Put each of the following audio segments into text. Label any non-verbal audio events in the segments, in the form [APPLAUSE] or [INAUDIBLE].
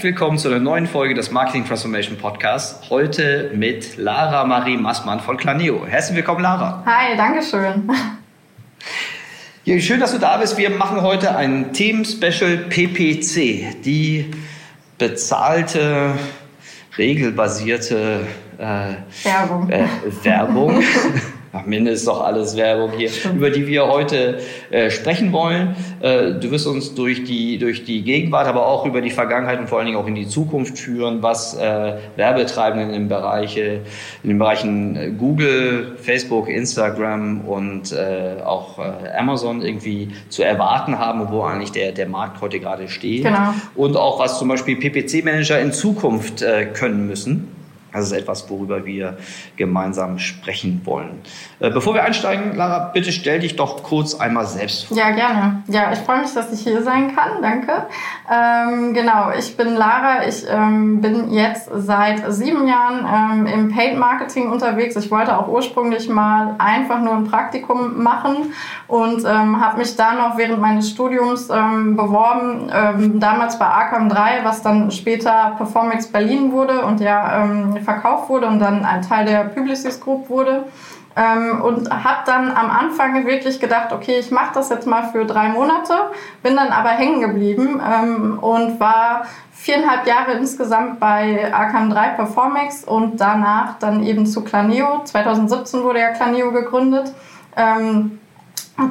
Herzlich willkommen zu einer neuen Folge des Marketing Transformation Podcasts. Heute mit Lara Marie Massmann von Claneo. Herzlich willkommen, Lara. Hi, danke schön. Ja, schön, dass du da bist. Wir machen heute ein Themen-Special PPC, die bezahlte, regelbasierte äh, Werbung. Äh, Werbung. [LAUGHS] Am Ende ist doch alles Werbung hier, Stimmt. über die wir heute äh, sprechen wollen. Äh, du wirst uns durch die, durch die Gegenwart, aber auch über die Vergangenheit und vor allen Dingen auch in die Zukunft führen, was äh, Werbetreibenden im Bereiche, in den Bereichen äh, Google, Facebook, Instagram und äh, auch äh, Amazon irgendwie zu erwarten haben und wo eigentlich der, der Markt heute gerade steht. Genau. Und auch was zum Beispiel PPC-Manager in Zukunft äh, können müssen. Das ist etwas, worüber wir gemeinsam sprechen wollen. Äh, bevor wir einsteigen, Lara, bitte stell dich doch kurz einmal selbst vor. Ja, gerne. Ja, ich freue mich, dass ich hier sein kann. Danke. Ähm, genau, ich bin Lara. Ich ähm, bin jetzt seit sieben Jahren ähm, im Paid Marketing unterwegs. Ich wollte auch ursprünglich mal einfach nur ein Praktikum machen und ähm, habe mich da noch während meines Studiums ähm, beworben. Ähm, damals bei Arkham 3, was dann später Performix Berlin wurde und ja verkauft wurde und dann ein Teil der Publicis Group wurde. Ähm, und habe dann am Anfang wirklich gedacht, okay, ich mache das jetzt mal für drei Monate, bin dann aber hängen geblieben ähm, und war viereinhalb Jahre insgesamt bei Arkham 3 Performex und danach dann eben zu Claneo. 2017 wurde ja Claneo gegründet. Ähm,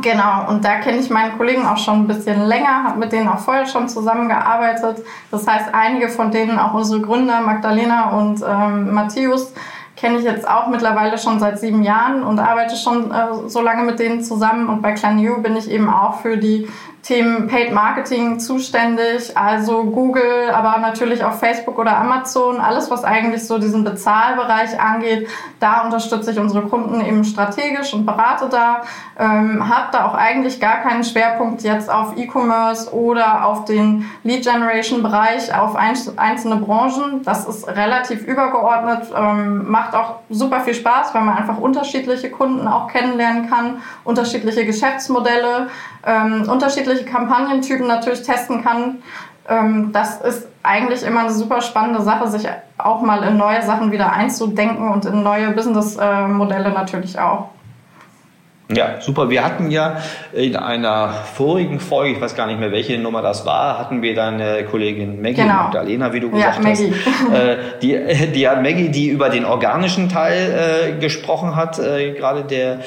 Genau, und da kenne ich meine Kollegen auch schon ein bisschen länger, habe mit denen auch vorher schon zusammengearbeitet. Das heißt, einige von denen, auch unsere Gründer, Magdalena und ähm, Matthäus, kenne ich jetzt auch mittlerweile schon seit sieben Jahren und arbeite schon äh, so lange mit denen zusammen. Und bei Clanio bin ich eben auch für die Themen Paid Marketing zuständig, also Google, aber natürlich auch Facebook oder Amazon, alles was eigentlich so diesen Bezahlbereich angeht, da unterstütze ich unsere Kunden eben strategisch und berate da, ähm, habe da auch eigentlich gar keinen Schwerpunkt jetzt auf E-Commerce oder auf den Lead Generation Bereich, auf einzelne Branchen. Das ist relativ übergeordnet, ähm, macht auch super viel Spaß, weil man einfach unterschiedliche Kunden auch kennenlernen kann, unterschiedliche Geschäftsmodelle, ähm, unterschiedliche Kampagnentypen natürlich testen kann. Ähm, das ist eigentlich immer eine super spannende Sache, sich auch mal in neue Sachen wieder einzudenken und in neue Businessmodelle natürlich auch. Ja, super. Wir hatten ja in einer vorigen Folge, ich weiß gar nicht mehr, welche Nummer das war, hatten wir deine Kollegin Maggie genau. Magdalena, wie du gesagt ja, hast. Äh, die, die hat Maggie, die über den organischen Teil äh, gesprochen hat, äh, gerade der äh,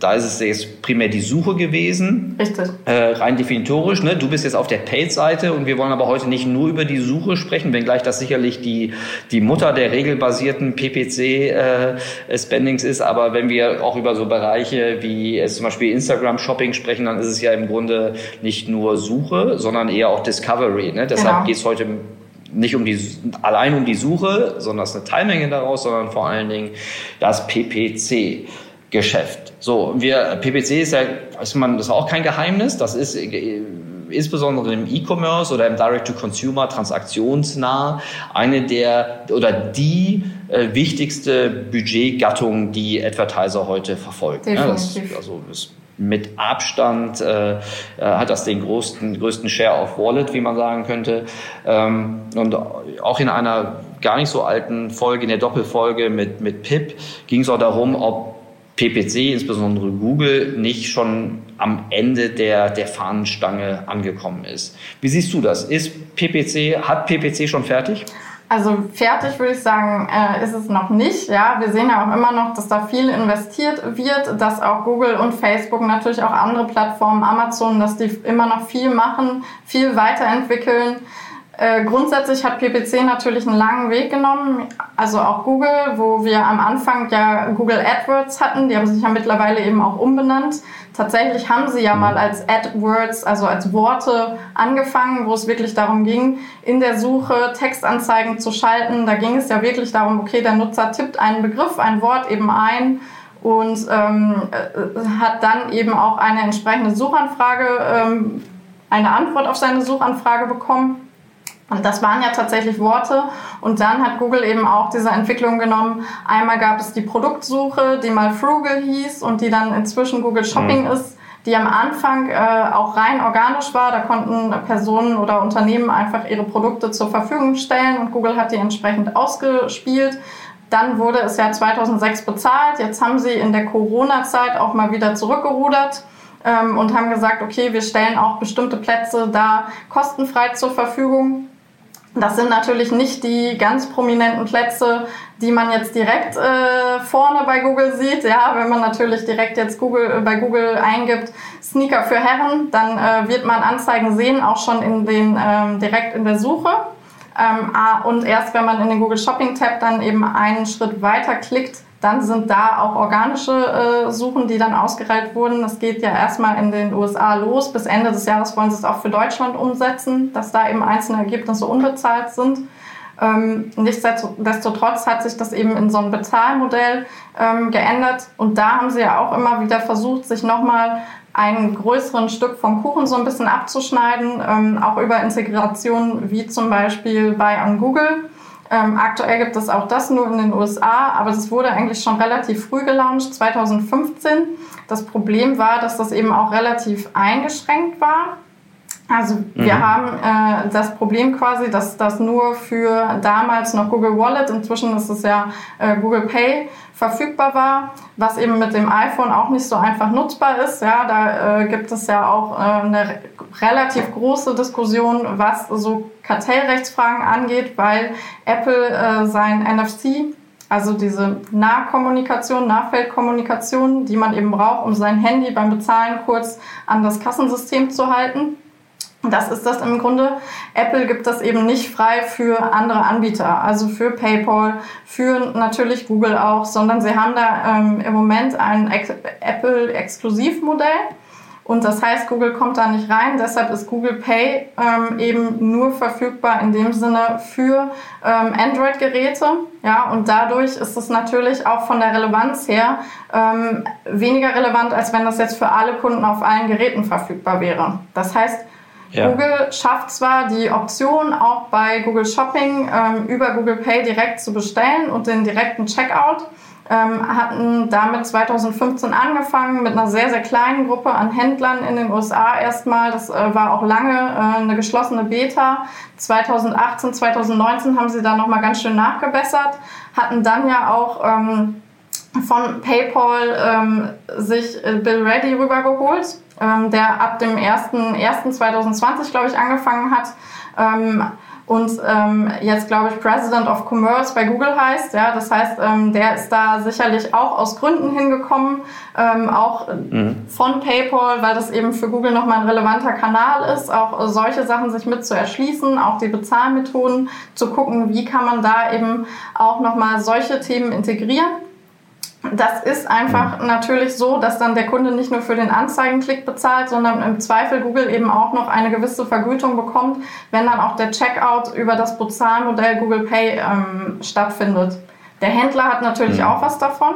da ist es jetzt primär die Suche gewesen. Richtig. Äh, rein definitorisch. Ne? Du bist jetzt auf der Paid-Seite und wir wollen aber heute nicht nur über die Suche sprechen, wenngleich das sicherlich die, die Mutter der regelbasierten PPC-Spendings äh, ist. Aber wenn wir auch über so Bereiche wie äh, zum Beispiel Instagram-Shopping sprechen, dann ist es ja im Grunde nicht nur Suche, sondern eher auch Discovery. Ne? Deshalb genau. geht es heute nicht um die, allein um die Suche, sondern es ist eine Teilmenge daraus, sondern vor allen Dingen das PPC. Geschäft. So, wir, PPC ist ja, ist man, das ist auch kein Geheimnis, das ist äh, insbesondere im E-Commerce oder im Direct-to-Consumer transaktionsnah eine der oder die äh, wichtigste Budgetgattung, die Advertiser heute verfolgen. Ja, das, also das mit Abstand äh, äh, hat das den größten, größten Share of Wallet, wie man sagen könnte. Ähm, und auch in einer gar nicht so alten Folge, in der Doppelfolge mit, mit Pip, ging es auch darum, ob PPC, insbesondere Google, nicht schon am Ende der, der Fahnenstange angekommen ist. Wie siehst du das? Ist PPC, hat PPC schon fertig? Also fertig würde ich sagen, äh, ist es noch nicht. Ja, wir sehen ja auch immer noch, dass da viel investiert wird, dass auch Google und Facebook, natürlich auch andere Plattformen, Amazon, dass die immer noch viel machen, viel weiterentwickeln. Äh, grundsätzlich hat PPC natürlich einen langen Weg genommen, also auch Google, wo wir am Anfang ja Google AdWords hatten, die haben sich ja mittlerweile eben auch umbenannt. Tatsächlich haben sie ja mal als AdWords, also als Worte angefangen, wo es wirklich darum ging, in der Suche Textanzeigen zu schalten. Da ging es ja wirklich darum, okay, der Nutzer tippt einen Begriff, ein Wort eben ein und ähm, äh, hat dann eben auch eine entsprechende Suchanfrage, ähm, eine Antwort auf seine Suchanfrage bekommen. Und das waren ja tatsächlich Worte. Und dann hat Google eben auch diese Entwicklung genommen. Einmal gab es die Produktsuche, die mal Frugal hieß und die dann inzwischen Google Shopping mhm. ist, die am Anfang äh, auch rein organisch war. Da konnten Personen oder Unternehmen einfach ihre Produkte zur Verfügung stellen und Google hat die entsprechend ausgespielt. Dann wurde es ja 2006 bezahlt. Jetzt haben sie in der Corona-Zeit auch mal wieder zurückgerudert ähm, und haben gesagt, okay, wir stellen auch bestimmte Plätze da kostenfrei zur Verfügung. Das sind natürlich nicht die ganz prominenten Plätze, die man jetzt direkt äh, vorne bei Google sieht. Ja, wenn man natürlich direkt jetzt Google, äh, bei Google eingibt, Sneaker für Herren, dann äh, wird man Anzeigen sehen, auch schon in den, ähm, direkt in der Suche. Ähm, und erst wenn man in den Google Shopping Tab dann eben einen Schritt weiter klickt, dann sind da auch organische äh, Suchen, die dann ausgereiht wurden. Das geht ja erstmal in den USA los. Bis Ende des Jahres wollen sie es auch für Deutschland umsetzen, dass da eben einzelne Ergebnisse unbezahlt sind. Ähm, nichtsdestotrotz hat sich das eben in so ein Bezahlmodell ähm, geändert. Und da haben sie ja auch immer wieder versucht, sich nochmal einen größeren Stück vom Kuchen so ein bisschen abzuschneiden, ähm, auch über Integration wie zum Beispiel bei On Google. Ähm, aktuell gibt es auch das nur in den USA, aber das wurde eigentlich schon relativ früh gelauncht, 2015. Das Problem war, dass das eben auch relativ eingeschränkt war. Also wir mhm. haben äh, das Problem quasi, dass das nur für damals noch Google Wallet, inzwischen ist es ja äh, Google Pay, verfügbar war, was eben mit dem iPhone auch nicht so einfach nutzbar ist. Ja, da äh, gibt es ja auch äh, eine relativ große Diskussion, was so Kartellrechtsfragen angeht, weil Apple äh, sein NFC, also diese Nahkommunikation, Nahfeldkommunikation, die man eben braucht, um sein Handy beim Bezahlen kurz an das Kassensystem zu halten, das ist das im Grunde. Apple gibt das eben nicht frei für andere Anbieter, also für PayPal, für natürlich Google auch, sondern sie haben da ähm, im Moment ein Apple-Exklusivmodell. Und das heißt, Google kommt da nicht rein. Deshalb ist Google Pay ähm, eben nur verfügbar in dem Sinne für ähm, Android-Geräte. Ja, und dadurch ist es natürlich auch von der Relevanz her ähm, weniger relevant, als wenn das jetzt für alle Kunden auf allen Geräten verfügbar wäre. Das heißt, ja. Google schafft zwar die Option, auch bei Google Shopping ähm, über Google Pay direkt zu bestellen und den direkten Checkout. Ähm, hatten damit 2015 angefangen mit einer sehr, sehr kleinen Gruppe an Händlern in den USA erstmal. Das äh, war auch lange äh, eine geschlossene Beta. 2018, 2019 haben sie da nochmal ganz schön nachgebessert, hatten dann ja auch ähm, von PayPal ähm, sich äh, Bill Ready rübergeholt ähm, der ab dem 1.1.2020, glaube ich, angefangen hat. Ähm, und ähm, jetzt, glaube ich, President of Commerce bei Google heißt. Ja, das heißt, ähm, der ist da sicherlich auch aus Gründen hingekommen, ähm, auch mhm. von PayPal, weil das eben für Google nochmal ein relevanter Kanal ist, auch solche Sachen sich mit zu erschließen, auch die Bezahlmethoden zu gucken, wie kann man da eben auch nochmal solche Themen integrieren. Das ist einfach mhm. natürlich so, dass dann der Kunde nicht nur für den Anzeigenklick bezahlt, sondern im Zweifel Google eben auch noch eine gewisse Vergütung bekommt, wenn dann auch der Checkout über das Bezahlmodell Google Pay ähm, stattfindet. Der Händler hat natürlich mhm. auch was davon,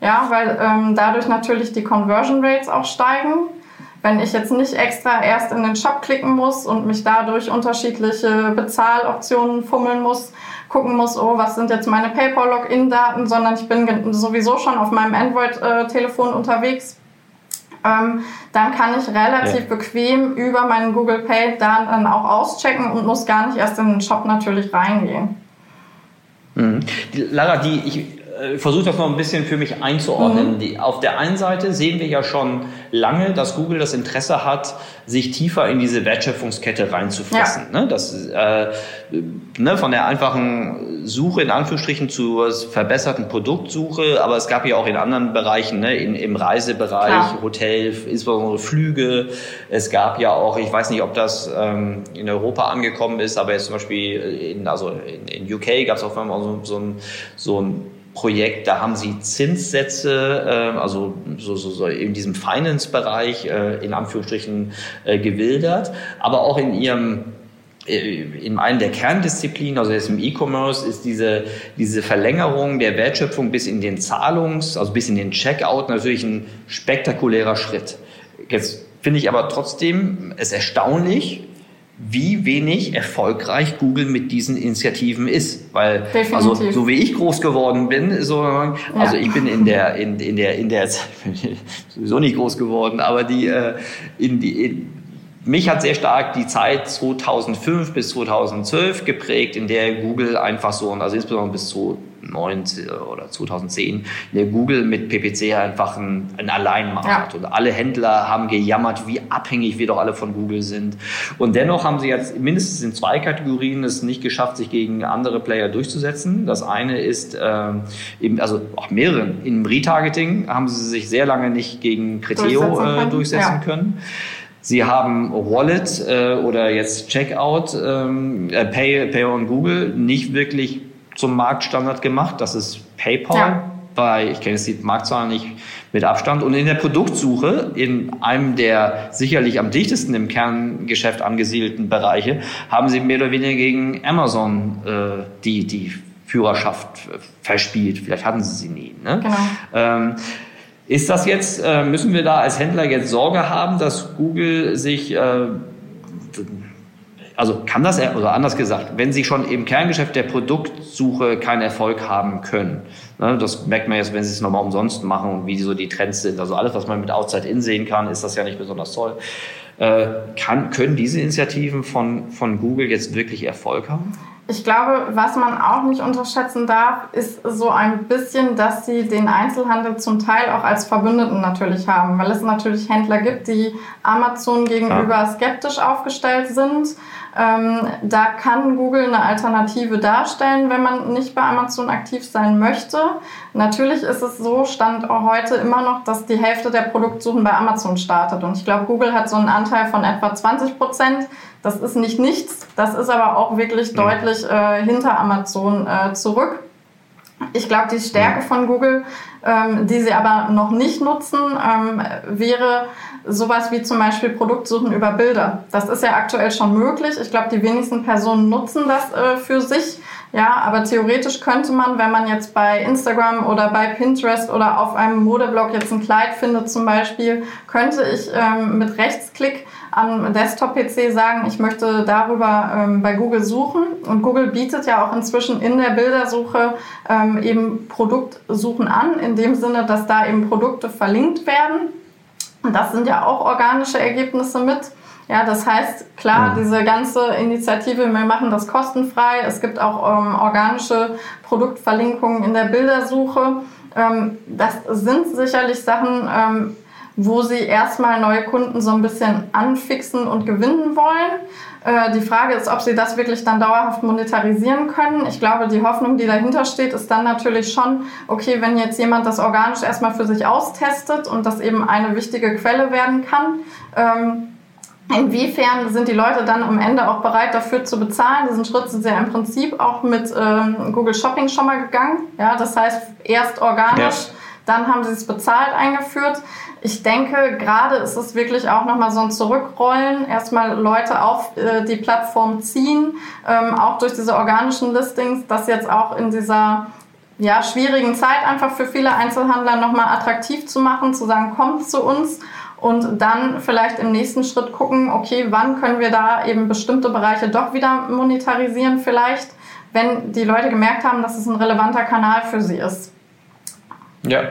ja, weil ähm, dadurch natürlich die Conversion Rates auch steigen. Wenn ich jetzt nicht extra erst in den Shop klicken muss und mich dadurch unterschiedliche Bezahloptionen fummeln muss, gucken muss, oh, was sind jetzt meine PayPal-Login-Daten, sondern ich bin sowieso schon auf meinem Android-Telefon unterwegs. Ähm, dann kann ich relativ ja. bequem über meinen Google Pay dann auch auschecken und muss gar nicht erst in den Shop natürlich reingehen. Mhm. Die, Lara, die, ich äh, versuche das noch ein bisschen für mich einzuordnen. Mhm. Die, auf der einen Seite sehen wir ja schon lange, dass Google das Interesse hat, sich tiefer in diese Wertschöpfungskette reinzufressen. Ja. Ne? Das, äh, ne, von der einfachen Suche in Anführungsstrichen zur verbesserten Produktsuche, aber es gab ja auch in anderen Bereichen, ne, in, im Reisebereich, Klar. Hotel, insbesondere Flüge. Es gab ja auch, ich weiß nicht, ob das ähm, in Europa angekommen ist, aber jetzt zum Beispiel in, also in, in UK gab es auch so, so ein, so ein Projekt, da haben sie Zinssätze, äh, also so, so, so in diesem Finance-Bereich äh, in Anführungsstrichen äh, gewildert, aber auch in ihrem äh, in einem der Kerndisziplinen, also jetzt im E-Commerce, ist diese, diese Verlängerung der Wertschöpfung bis in den Zahlungs-, also bis in den Checkout natürlich ein spektakulärer Schritt. Jetzt finde ich aber trotzdem es erstaunlich, wie wenig erfolgreich Google mit diesen Initiativen ist. Weil, Definitiv. also, so wie ich groß geworden bin, so, also ja. ich bin in der, in, in der, in der, [LAUGHS] sowieso nicht groß geworden, aber die, äh, in die, in, mich hat sehr stark die Zeit 2005 bis 2012 geprägt, in der Google einfach so, also insbesondere bis zu 2009 oder 2010, in der Google mit PPC einfach ein, ein Alleinmarkt ja. Und alle Händler haben gejammert, wie abhängig wir doch alle von Google sind. Und dennoch haben sie jetzt mindestens in zwei Kategorien es nicht geschafft, sich gegen andere Player durchzusetzen. Das eine ist äh, eben, also auch mehreren. Im Retargeting haben sie sich sehr lange nicht gegen Criteo durchsetzen, äh, durchsetzen ja. können. Sie haben Wallet äh, oder jetzt Checkout, ähm, äh, Pay, Pay on Google nicht wirklich zum Marktstandard gemacht. Das ist PayPal. Ja. Bei, ich kenne jetzt die Marktzahlen nicht mit Abstand. Und in der Produktsuche, in einem der sicherlich am dichtesten im Kerngeschäft angesiedelten Bereiche, haben sie mehr oder weniger gegen Amazon äh, die, die Führerschaft äh, verspielt. Vielleicht hatten sie sie nie. Ne? Genau. Ähm, ist das jetzt, äh, müssen wir da als Händler jetzt Sorge haben, dass Google sich äh, also kann das, oder anders gesagt, wenn Sie schon im Kerngeschäft der Produktsuche keinen Erfolg haben können, ne, das merkt man jetzt, wenn Sie es nochmal umsonst machen und wie so die Trends sind, also alles, was man mit Outside In sehen kann, ist das ja nicht besonders toll. Äh, kann, können diese Initiativen von, von Google jetzt wirklich Erfolg haben? Ich glaube, was man auch nicht unterschätzen darf, ist so ein bisschen, dass sie den Einzelhandel zum Teil auch als Verbündeten natürlich haben, weil es natürlich Händler gibt, die Amazon gegenüber skeptisch aufgestellt sind ähm, da kann Google eine Alternative darstellen, wenn man nicht bei Amazon aktiv sein möchte. Natürlich ist es so, stand auch heute immer noch, dass die Hälfte der Produktsuchen bei Amazon startet. Und ich glaube, Google hat so einen Anteil von etwa 20 Prozent. Das ist nicht nichts, das ist aber auch wirklich mhm. deutlich äh, hinter Amazon äh, zurück. Ich glaube, die Stärke von Google, ähm, die sie aber noch nicht nutzen, ähm, wäre sowas wie zum Beispiel Produktsuchen über Bilder. Das ist ja aktuell schon möglich. Ich glaube, die wenigsten Personen nutzen das äh, für sich. Ja, aber theoretisch könnte man, wenn man jetzt bei Instagram oder bei Pinterest oder auf einem Modeblog jetzt ein Kleid findet zum Beispiel, könnte ich ähm, mit Rechtsklick am Desktop-PC sagen, ich möchte darüber ähm, bei Google suchen. Und Google bietet ja auch inzwischen in der Bildersuche ähm, eben Produktsuchen an, in dem Sinne, dass da eben Produkte verlinkt werden. Und das sind ja auch organische Ergebnisse mit. Ja, das heißt, klar, diese ganze Initiative, wir machen das kostenfrei. Es gibt auch ähm, organische Produktverlinkungen in der Bildersuche. Ähm, das sind sicherlich Sachen, ähm, wo sie erstmal neue Kunden so ein bisschen anfixen und gewinnen wollen. Äh, die Frage ist, ob sie das wirklich dann dauerhaft monetarisieren können. Ich glaube, die Hoffnung, die dahinter steht, ist dann natürlich schon, okay, wenn jetzt jemand das organisch erstmal für sich austestet und das eben eine wichtige Quelle werden kann, ähm, Inwiefern sind die Leute dann am Ende auch bereit dafür zu bezahlen? Diesen Schritt sind sie ja im Prinzip auch mit ähm, Google Shopping schon mal gegangen. Ja, das heißt erst organisch, ja. dann haben sie es bezahlt eingeführt ich denke, gerade ist es wirklich auch nochmal so ein Zurückrollen, erstmal Leute auf äh, die Plattform ziehen, ähm, auch durch diese organischen Listings, das jetzt auch in dieser ja, schwierigen Zeit einfach für viele Einzelhandler nochmal attraktiv zu machen, zu sagen, kommt zu uns und dann vielleicht im nächsten Schritt gucken, okay, wann können wir da eben bestimmte Bereiche doch wieder monetarisieren vielleicht, wenn die Leute gemerkt haben, dass es ein relevanter Kanal für sie ist. Ja,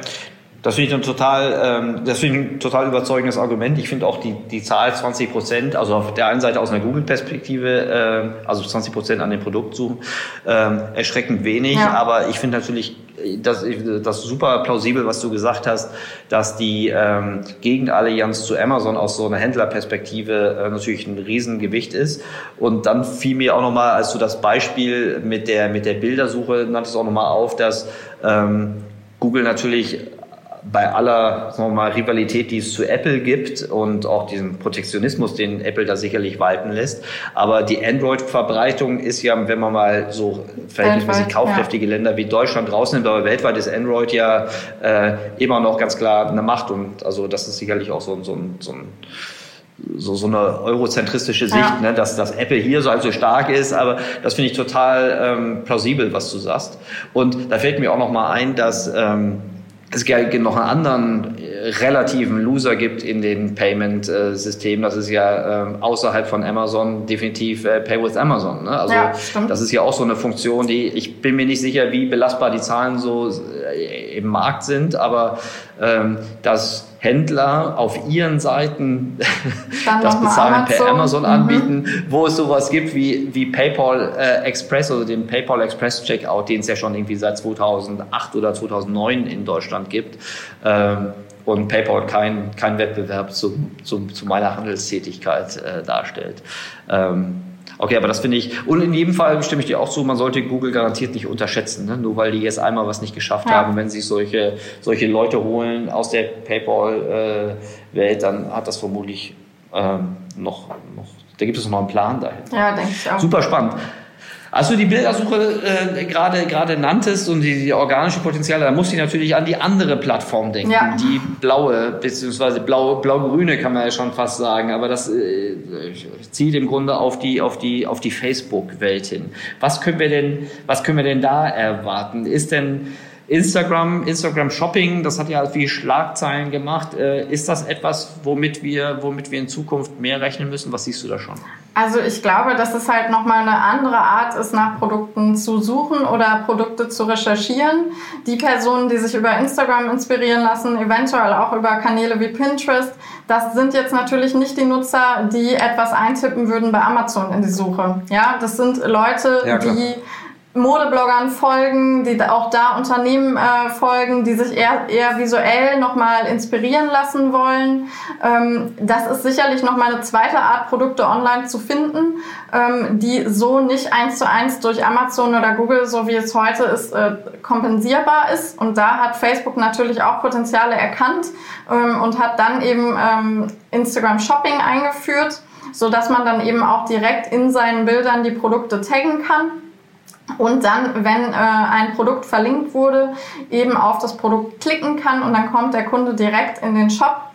das finde ich ein total, ähm, das finde ich ein total überzeugendes Argument. Ich finde auch die, die Zahl 20 Prozent, also auf der einen Seite aus einer Google-Perspektive, äh, also 20 Prozent an den Produktsuchen, äh, erschreckend wenig. Ja. Aber ich finde natürlich, das, das super plausibel, was du gesagt hast, dass die ähm, Gegenallianz zu Amazon aus so einer Händlerperspektive äh, natürlich ein Riesengewicht ist. Und dann fiel mir auch nochmal, als du das Beispiel mit der, mit der Bildersuche nanntest, auch nochmal auf, dass ähm, Google natürlich bei aller sagen wir mal, Rivalität, die es zu Apple gibt und auch diesem Protektionismus, den Apple da sicherlich walten lässt. Aber die Android-Verbreitung ist ja, wenn man mal so verhältnismäßig kaufkräftige ja. Länder wie Deutschland rausnimmt, aber weltweit ist Android ja äh, immer noch ganz klar eine Macht und also das ist sicherlich auch so, so, ein, so ein so, so eine eurozentristische Sicht, ja. ne, dass, dass Apple hier so, also stark ist, aber das finde ich total ähm, plausibel, was du sagst. Und da fällt mir auch noch mal ein, dass ähm, es noch einen anderen äh, relativen Loser gibt in den Payment-Systemen. Das ist ja äh, außerhalb von Amazon definitiv äh, Pay with Amazon. Ne? Also ja, das ist ja auch so eine Funktion, die ich bin mir nicht sicher, wie belastbar die Zahlen so äh, im Markt sind, aber ähm, dass Händler auf ihren Seiten [LAUGHS] das Bezahlen Amazon. per Amazon mhm. anbieten, wo es sowas gibt wie, wie PayPal äh, Express, also den PayPal Express Checkout, den es ja schon irgendwie seit 2008 oder 2009 in Deutschland gibt. Ähm, und PayPal kein, kein Wettbewerb zu, zu, zu meiner Handelstätigkeit äh, darstellt. Ähm, Okay, aber das finde ich, und in jedem Fall stimme ich dir auch zu, man sollte Google garantiert nicht unterschätzen, ne? nur weil die jetzt einmal was nicht geschafft ja. haben. Wenn sich solche, solche Leute holen aus der PayPal-Welt, dann hat das vermutlich ähm, noch, noch, da gibt es noch einen Plan dahinter. Ja, denke ich auch. Super spannend. Als du die Bildersuche äh, gerade gerade nanntest und die, die organische Potenziale, da muss ich natürlich an die andere Plattform denken, ja. die blaue beziehungsweise blau blau-grüne kann man ja schon fast sagen, aber das äh, zielt im Grunde auf die auf die auf die Facebook-Welt hin. Was können wir denn was können wir denn da erwarten? Ist denn Instagram, Instagram Shopping, das hat ja viel Schlagzeilen gemacht. Äh, ist das etwas, womit wir, womit wir in Zukunft mehr rechnen müssen? Was siehst du da schon? Also ich glaube, dass es halt nochmal eine andere Art ist, nach Produkten zu suchen oder Produkte zu recherchieren. Die Personen, die sich über Instagram inspirieren lassen, eventuell auch über Kanäle wie Pinterest, das sind jetzt natürlich nicht die Nutzer, die etwas eintippen würden bei Amazon in die Suche. Ja, das sind Leute, ja, die Modebloggern folgen, die auch da Unternehmen äh, folgen, die sich eher, eher visuell nochmal inspirieren lassen wollen. Ähm, das ist sicherlich nochmal eine zweite Art, Produkte online zu finden, ähm, die so nicht eins zu eins durch Amazon oder Google, so wie es heute ist, äh, kompensierbar ist. Und da hat Facebook natürlich auch Potenziale erkannt ähm, und hat dann eben ähm, Instagram Shopping eingeführt, so dass man dann eben auch direkt in seinen Bildern die Produkte taggen kann und dann, wenn äh, ein Produkt verlinkt wurde, eben auf das Produkt klicken kann und dann kommt der Kunde direkt in den Shop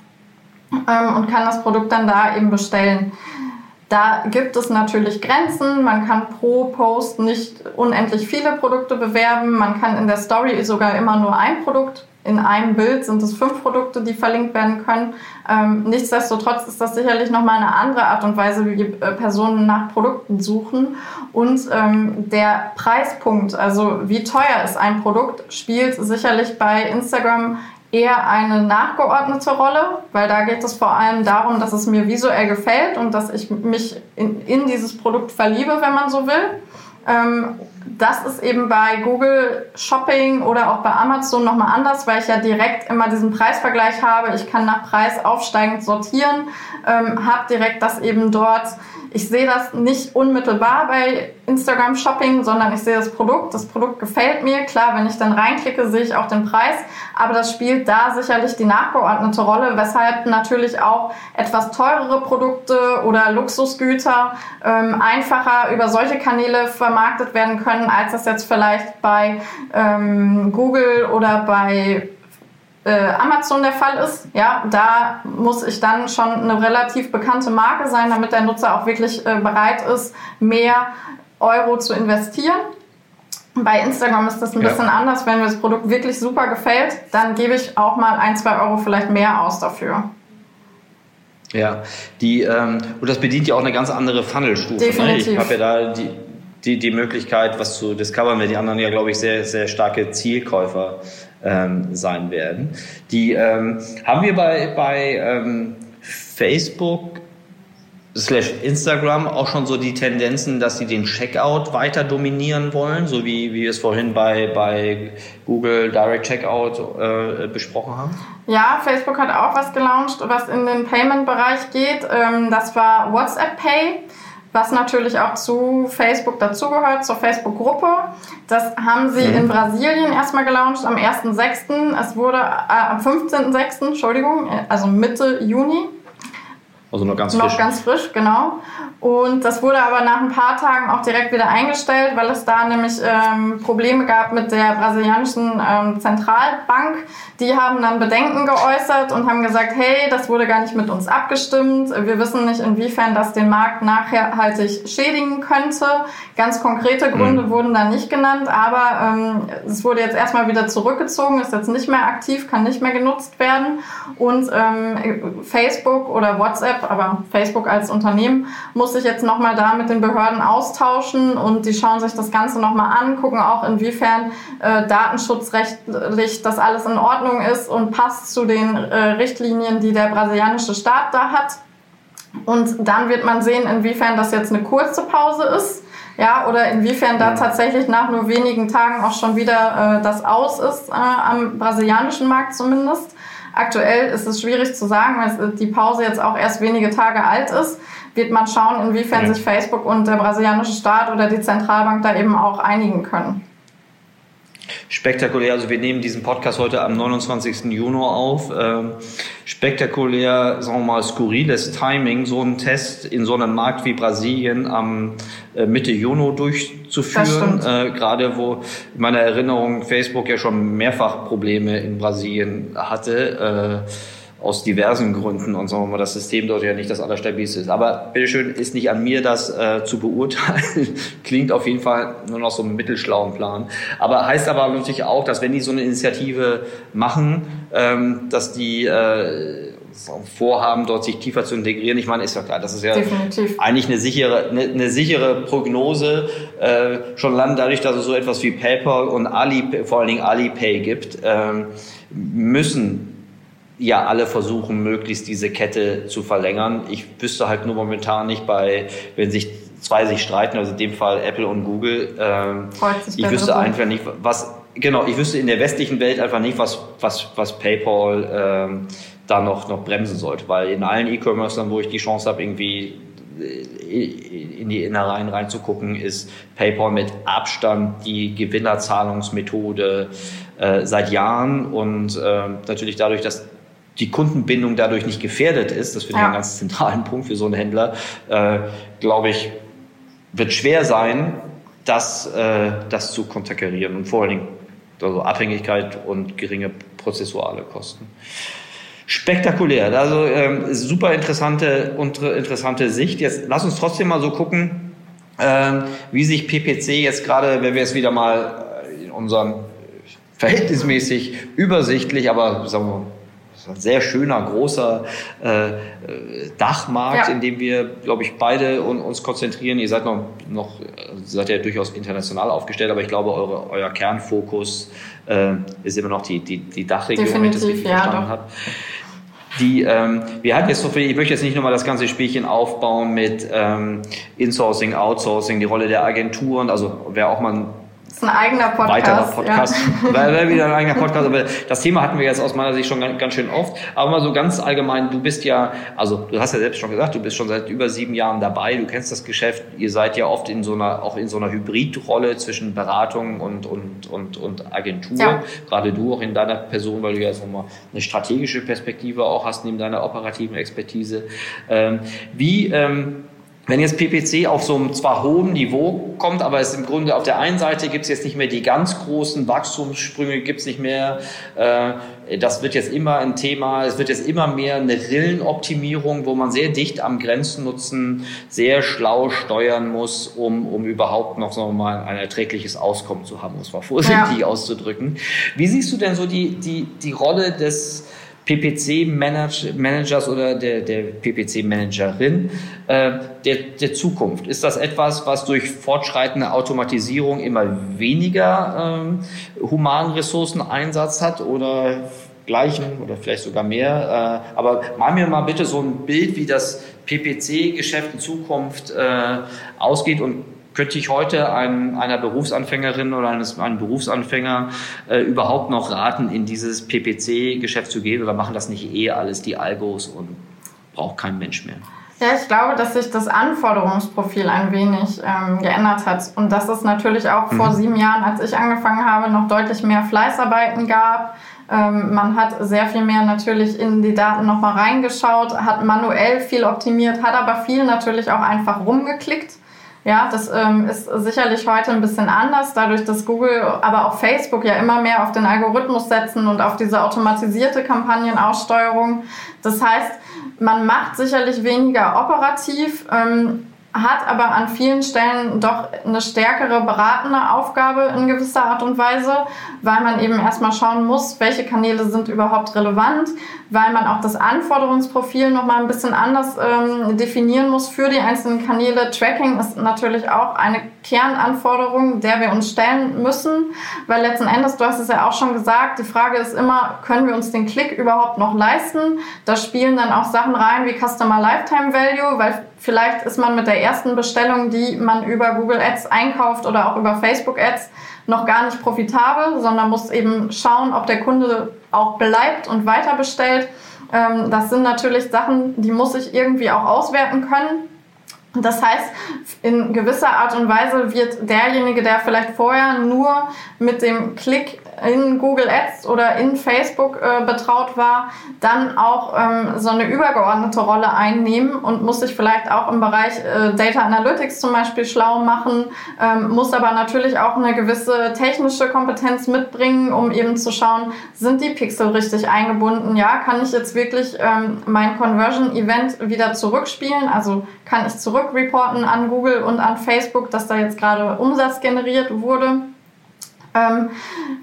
ähm, und kann das Produkt dann da eben bestellen. Da gibt es natürlich Grenzen. Man kann pro Post nicht unendlich viele Produkte bewerben. Man kann in der Story sogar immer nur ein Produkt in einem Bild sind es fünf Produkte, die verlinkt werden können. Ähm, nichtsdestotrotz ist das sicherlich nochmal eine andere Art und Weise, wie äh, Personen nach Produkten suchen. Und ähm, der Preispunkt, also wie teuer ist ein Produkt, spielt sicherlich bei Instagram eher eine nachgeordnete Rolle, weil da geht es vor allem darum, dass es mir visuell gefällt und dass ich mich in, in dieses Produkt verliebe, wenn man so will. Ähm, das ist eben bei Google Shopping oder auch bei Amazon nochmal anders, weil ich ja direkt immer diesen Preisvergleich habe. Ich kann nach Preis aufsteigend sortieren, ähm, habe direkt das eben dort ich sehe das nicht unmittelbar bei Instagram Shopping, sondern ich sehe das Produkt. Das Produkt gefällt mir. Klar, wenn ich dann reinklicke, sehe ich auch den Preis. Aber das spielt da sicherlich die nachgeordnete Rolle, weshalb natürlich auch etwas teurere Produkte oder Luxusgüter ähm, einfacher über solche Kanäle vermarktet werden können, als das jetzt vielleicht bei ähm, Google oder bei äh, Amazon der Fall ist, ja, da muss ich dann schon eine relativ bekannte Marke sein, damit der Nutzer auch wirklich äh, bereit ist, mehr Euro zu investieren. Bei Instagram ist das ein ja. bisschen anders. Wenn mir das Produkt wirklich super gefällt, dann gebe ich auch mal ein, zwei Euro vielleicht mehr aus dafür. Ja, die, ähm, und das bedient ja auch eine ganz andere Funnelstufe. Definitiv. Ne? Ich habe ja da die, die, die Möglichkeit, was zu discovern, weil die anderen ja, glaube ich, sehr, sehr starke Zielkäufer ähm, sein werden. Die ähm, haben wir bei, bei ähm, Facebook slash Instagram auch schon so die Tendenzen, dass sie den Checkout weiter dominieren wollen, so wie, wie wir es vorhin bei, bei Google Direct Checkout äh, besprochen haben? Ja, Facebook hat auch was gelauncht, was in den Payment-Bereich geht. Ähm, das war WhatsApp Pay was natürlich auch zu Facebook dazugehört, zur Facebook-Gruppe. Das haben sie mhm. in Brasilien erstmal gelauncht am 1.6. Es wurde äh, am 15.6., Entschuldigung, also Mitte Juni. Also noch ganz frisch. Noch ganz frisch, genau. Und das wurde aber nach ein paar Tagen auch direkt wieder eingestellt, weil es da nämlich ähm, Probleme gab mit der brasilianischen ähm, Zentralbank. Die haben dann Bedenken geäußert und haben gesagt, hey, das wurde gar nicht mit uns abgestimmt. Wir wissen nicht, inwiefern das den Markt nachhaltig schädigen könnte. Ganz konkrete Gründe mhm. wurden da nicht genannt, aber ähm, es wurde jetzt erstmal wieder zurückgezogen, ist jetzt nicht mehr aktiv, kann nicht mehr genutzt werden. Und ähm, Facebook oder WhatsApp, aber Facebook als Unternehmen, muss sich jetzt nochmal da mit den Behörden austauschen und die schauen sich das Ganze nochmal an, gucken auch, inwiefern äh, datenschutzrechtlich das alles in Ordnung ist und passt zu den äh, Richtlinien, die der brasilianische Staat da hat. Und dann wird man sehen, inwiefern das jetzt eine kurze Pause ist. Ja, oder inwiefern da tatsächlich nach nur wenigen Tagen auch schon wieder äh, das aus ist, äh, am brasilianischen Markt zumindest. Aktuell ist es schwierig zu sagen, weil die Pause jetzt auch erst wenige Tage alt ist. Wird man schauen, inwiefern ja. sich Facebook und der brasilianische Staat oder die Zentralbank da eben auch einigen können. Spektakulär, also wir nehmen diesen Podcast heute am 29. Juni auf. Ähm, spektakulär, sagen wir mal, skurriles Timing, so einen Test in so einem Markt wie Brasilien am äh, Mitte Juni durchzuführen. Äh, Gerade wo in meiner Erinnerung Facebook ja schon mehrfach Probleme in Brasilien hatte. Äh, aus diversen Gründen und sagen wir mal, das System dort ja nicht das allerstabilste ist. Aber bitteschön, ist nicht an mir, das äh, zu beurteilen. [LAUGHS] Klingt auf jeden Fall nur noch so einen mittelschlauen Plan. Aber heißt aber natürlich auch, dass wenn die so eine Initiative machen, ähm, dass die äh, vorhaben, dort sich tiefer zu integrieren. Ich meine, ist ja klar, das ist ja Definitiv. eigentlich eine sichere, eine, eine sichere Prognose, äh, schon lange dadurch, dass es so etwas wie PayPal und Ali, vor allen Dingen Alipay gibt, ähm, müssen ja alle versuchen, möglichst diese Kette zu verlängern. Ich wüsste halt nur momentan nicht bei, wenn sich zwei sich streiten, also in dem Fall Apple und Google, ähm, ich wüsste einfach nicht, was, genau, ich wüsste in der westlichen Welt einfach nicht, was, was, was PayPal ähm, da noch, noch bremsen sollte, weil in allen E-Commerce, wo ich die Chance habe, irgendwie äh, in die Innereien reinzugucken, ist PayPal mit Abstand die Gewinnerzahlungsmethode äh, seit Jahren. Und äh, natürlich dadurch, dass die Kundenbindung dadurch nicht gefährdet ist, das finde ich ja. einen ganz zentralen Punkt für so einen Händler, äh, glaube ich, wird schwer sein, das, äh, das zu konterkarieren und vor allen Dingen also Abhängigkeit und geringe prozessuale Kosten. Spektakulär, also ähm, super interessante, interessante Sicht. Jetzt lass uns trotzdem mal so gucken, äh, wie sich PPC jetzt gerade, wenn wir es wieder mal in unserem verhältnismäßig übersichtlich, aber sagen wir ein sehr schöner, großer äh, Dachmarkt, ja. in dem wir, glaube ich, beide un, uns konzentrieren. Ihr seid noch, noch seid ja durchaus international aufgestellt, aber ich glaube, eure, euer Kernfokus äh, ist immer noch die, die, die Dachregion, wenn ich das richtig ja, verstanden habe. Die, ähm, wir hatten jetzt so viel, ich möchte jetzt nicht nochmal das ganze Spielchen aufbauen mit ähm, Insourcing, Outsourcing, die Rolle der Agenturen, also wer auch mal das ist ein eigener Podcast. Weiterer Podcast. Ja. Wieder ein eigener Podcast. Aber das Thema hatten wir jetzt aus meiner Sicht schon ganz schön oft. Aber mal so ganz allgemein, du bist ja, also du hast ja selbst schon gesagt, du bist schon seit über sieben Jahren dabei, du kennst das Geschäft, ihr seid ja oft in so einer, auch in so einer Hybridrolle zwischen Beratung und, und, und, und Agentur. Ja. Gerade du auch in deiner Person, weil du ja jetzt nochmal eine strategische Perspektive auch hast, neben deiner operativen Expertise. Ähm, wie, ähm, wenn jetzt PPC auf so einem zwar hohen Niveau kommt, aber es im Grunde auf der einen Seite gibt es jetzt nicht mehr die ganz großen Wachstumssprünge, gibt es nicht mehr. Äh, das wird jetzt immer ein Thema. Es wird jetzt immer mehr eine Rillenoptimierung, wo man sehr dicht am Grenzennutzen sehr schlau steuern muss, um, um überhaupt noch sagen wir mal ein erträgliches Auskommen zu haben, um es mal vorsichtig ja. auszudrücken. Wie siehst du denn so die, die, die Rolle des PPC-Managers oder der, der PPC-Managerin äh, der, der Zukunft? Ist das etwas, was durch fortschreitende Automatisierung immer weniger ähm, humanen Ressourceneinsatz hat oder gleichen oder vielleicht sogar mehr? Äh, aber mal mir mal bitte so ein Bild, wie das PPC-Geschäft in Zukunft äh, ausgeht und könnte ich heute einem, einer Berufsanfängerin oder eines, einem Berufsanfänger äh, überhaupt noch raten, in dieses PPC-Geschäft zu gehen oder machen das nicht eh alles die Algos und braucht kein Mensch mehr? Ja, ich glaube, dass sich das Anforderungsprofil ein wenig ähm, geändert hat und dass es natürlich auch mhm. vor sieben Jahren, als ich angefangen habe, noch deutlich mehr Fleißarbeiten gab Ähm, man hat sehr viel mehr natürlich in die Daten nochmal reingeschaut, hat manuell viel optimiert, hat aber viel natürlich auch einfach rumgeklickt. Ja, das ähm, ist sicherlich heute ein bisschen anders, dadurch, dass Google, aber auch Facebook ja immer mehr auf den Algorithmus setzen und auf diese automatisierte Kampagnenaussteuerung. Das heißt, man macht sicherlich weniger operativ. Ähm, hat aber an vielen Stellen doch eine stärkere beratende Aufgabe in gewisser Art und Weise, weil man eben erstmal schauen muss, welche Kanäle sind überhaupt relevant, weil man auch das Anforderungsprofil nochmal ein bisschen anders ähm, definieren muss für die einzelnen Kanäle. Tracking ist natürlich auch eine Kernanforderung, der wir uns stellen müssen, weil letzten Endes, du hast es ja auch schon gesagt, die Frage ist immer, können wir uns den Klick überhaupt noch leisten? Da spielen dann auch Sachen rein wie Customer Lifetime Value, weil Vielleicht ist man mit der ersten Bestellung, die man über Google Ads einkauft oder auch über Facebook Ads, noch gar nicht profitabel, sondern muss eben schauen, ob der Kunde auch bleibt und weiter bestellt. Ähm, das sind natürlich Sachen, die muss ich irgendwie auch auswerten können. Das heißt, in gewisser Art und Weise wird derjenige, der vielleicht vorher nur mit dem Klick in Google Ads oder in Facebook äh, betraut war, dann auch ähm, so eine übergeordnete Rolle einnehmen und muss sich vielleicht auch im Bereich äh, Data Analytics zum Beispiel schlau machen, ähm, muss aber natürlich auch eine gewisse technische Kompetenz mitbringen, um eben zu schauen, sind die Pixel richtig eingebunden? Ja, kann ich jetzt wirklich ähm, mein Conversion Event wieder zurückspielen? Also kann ich zurückreporten an Google und an Facebook, dass da jetzt gerade Umsatz generiert wurde? Ähm,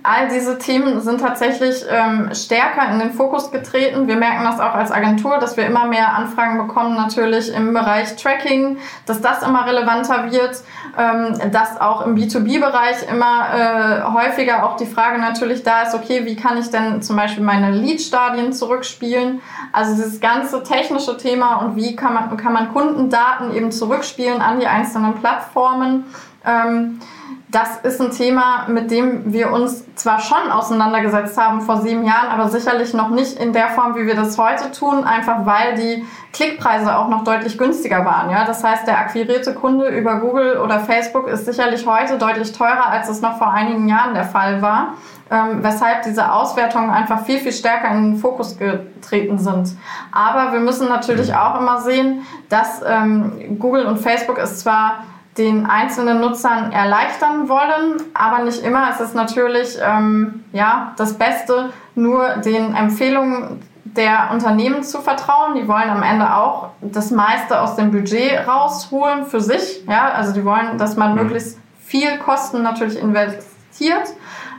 all diese Themen sind tatsächlich ähm, stärker in den Fokus getreten. Wir merken das auch als Agentur, dass wir immer mehr Anfragen bekommen, natürlich im Bereich Tracking, dass das immer relevanter wird, ähm, dass auch im B2B-Bereich immer äh, häufiger auch die Frage natürlich da ist, okay, wie kann ich denn zum Beispiel meine Lead-Stadien zurückspielen? Also dieses ganze technische Thema und wie kann man, kann man Kundendaten eben zurückspielen an die einzelnen Plattformen. Ähm, das ist ein Thema, mit dem wir uns zwar schon auseinandergesetzt haben vor sieben Jahren, aber sicherlich noch nicht in der Form, wie wir das heute tun, einfach weil die Klickpreise auch noch deutlich günstiger waren. Ja? Das heißt, der akquirierte Kunde über Google oder Facebook ist sicherlich heute deutlich teurer, als es noch vor einigen Jahren der Fall war. Ähm, weshalb diese Auswertungen einfach viel, viel stärker in den Fokus getreten sind. Aber wir müssen natürlich auch immer sehen, dass ähm, Google und Facebook es zwar den einzelnen Nutzern erleichtern wollen, aber nicht immer. Es ist natürlich ähm, ja, das Beste, nur den Empfehlungen der Unternehmen zu vertrauen. Die wollen am Ende auch das meiste aus dem Budget rausholen für sich. Ja, also die wollen, dass man mhm. möglichst viel Kosten natürlich investiert.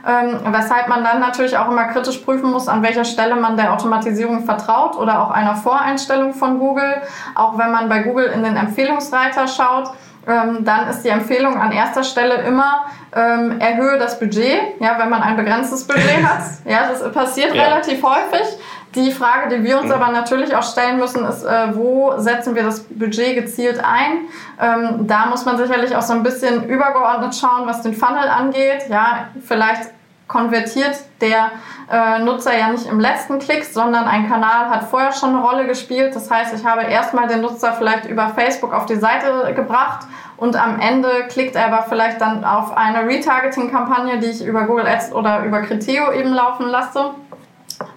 Ähm, weshalb man dann natürlich auch immer kritisch prüfen muss, an welcher Stelle man der Automatisierung vertraut oder auch einer Voreinstellung von Google. Auch wenn man bei Google in den Empfehlungsreiter schaut, ähm, dann ist die Empfehlung an erster Stelle immer, ähm, erhöhe das Budget, ja, wenn man ein begrenztes Budget [LAUGHS] hat. Ja, das passiert ja. relativ häufig. Die Frage, die wir uns mhm. aber natürlich auch stellen müssen, ist, äh, wo setzen wir das Budget gezielt ein? Ähm, da muss man sicherlich auch so ein bisschen übergeordnet schauen, was den Funnel angeht. Ja, vielleicht konvertiert der äh, Nutzer ja nicht im letzten Klick, sondern ein Kanal hat vorher schon eine Rolle gespielt. Das heißt, ich habe erstmal den Nutzer vielleicht über Facebook auf die Seite gebracht und am Ende klickt er aber vielleicht dann auf eine Retargeting-Kampagne, die ich über Google Ads oder über Criteo eben laufen lasse.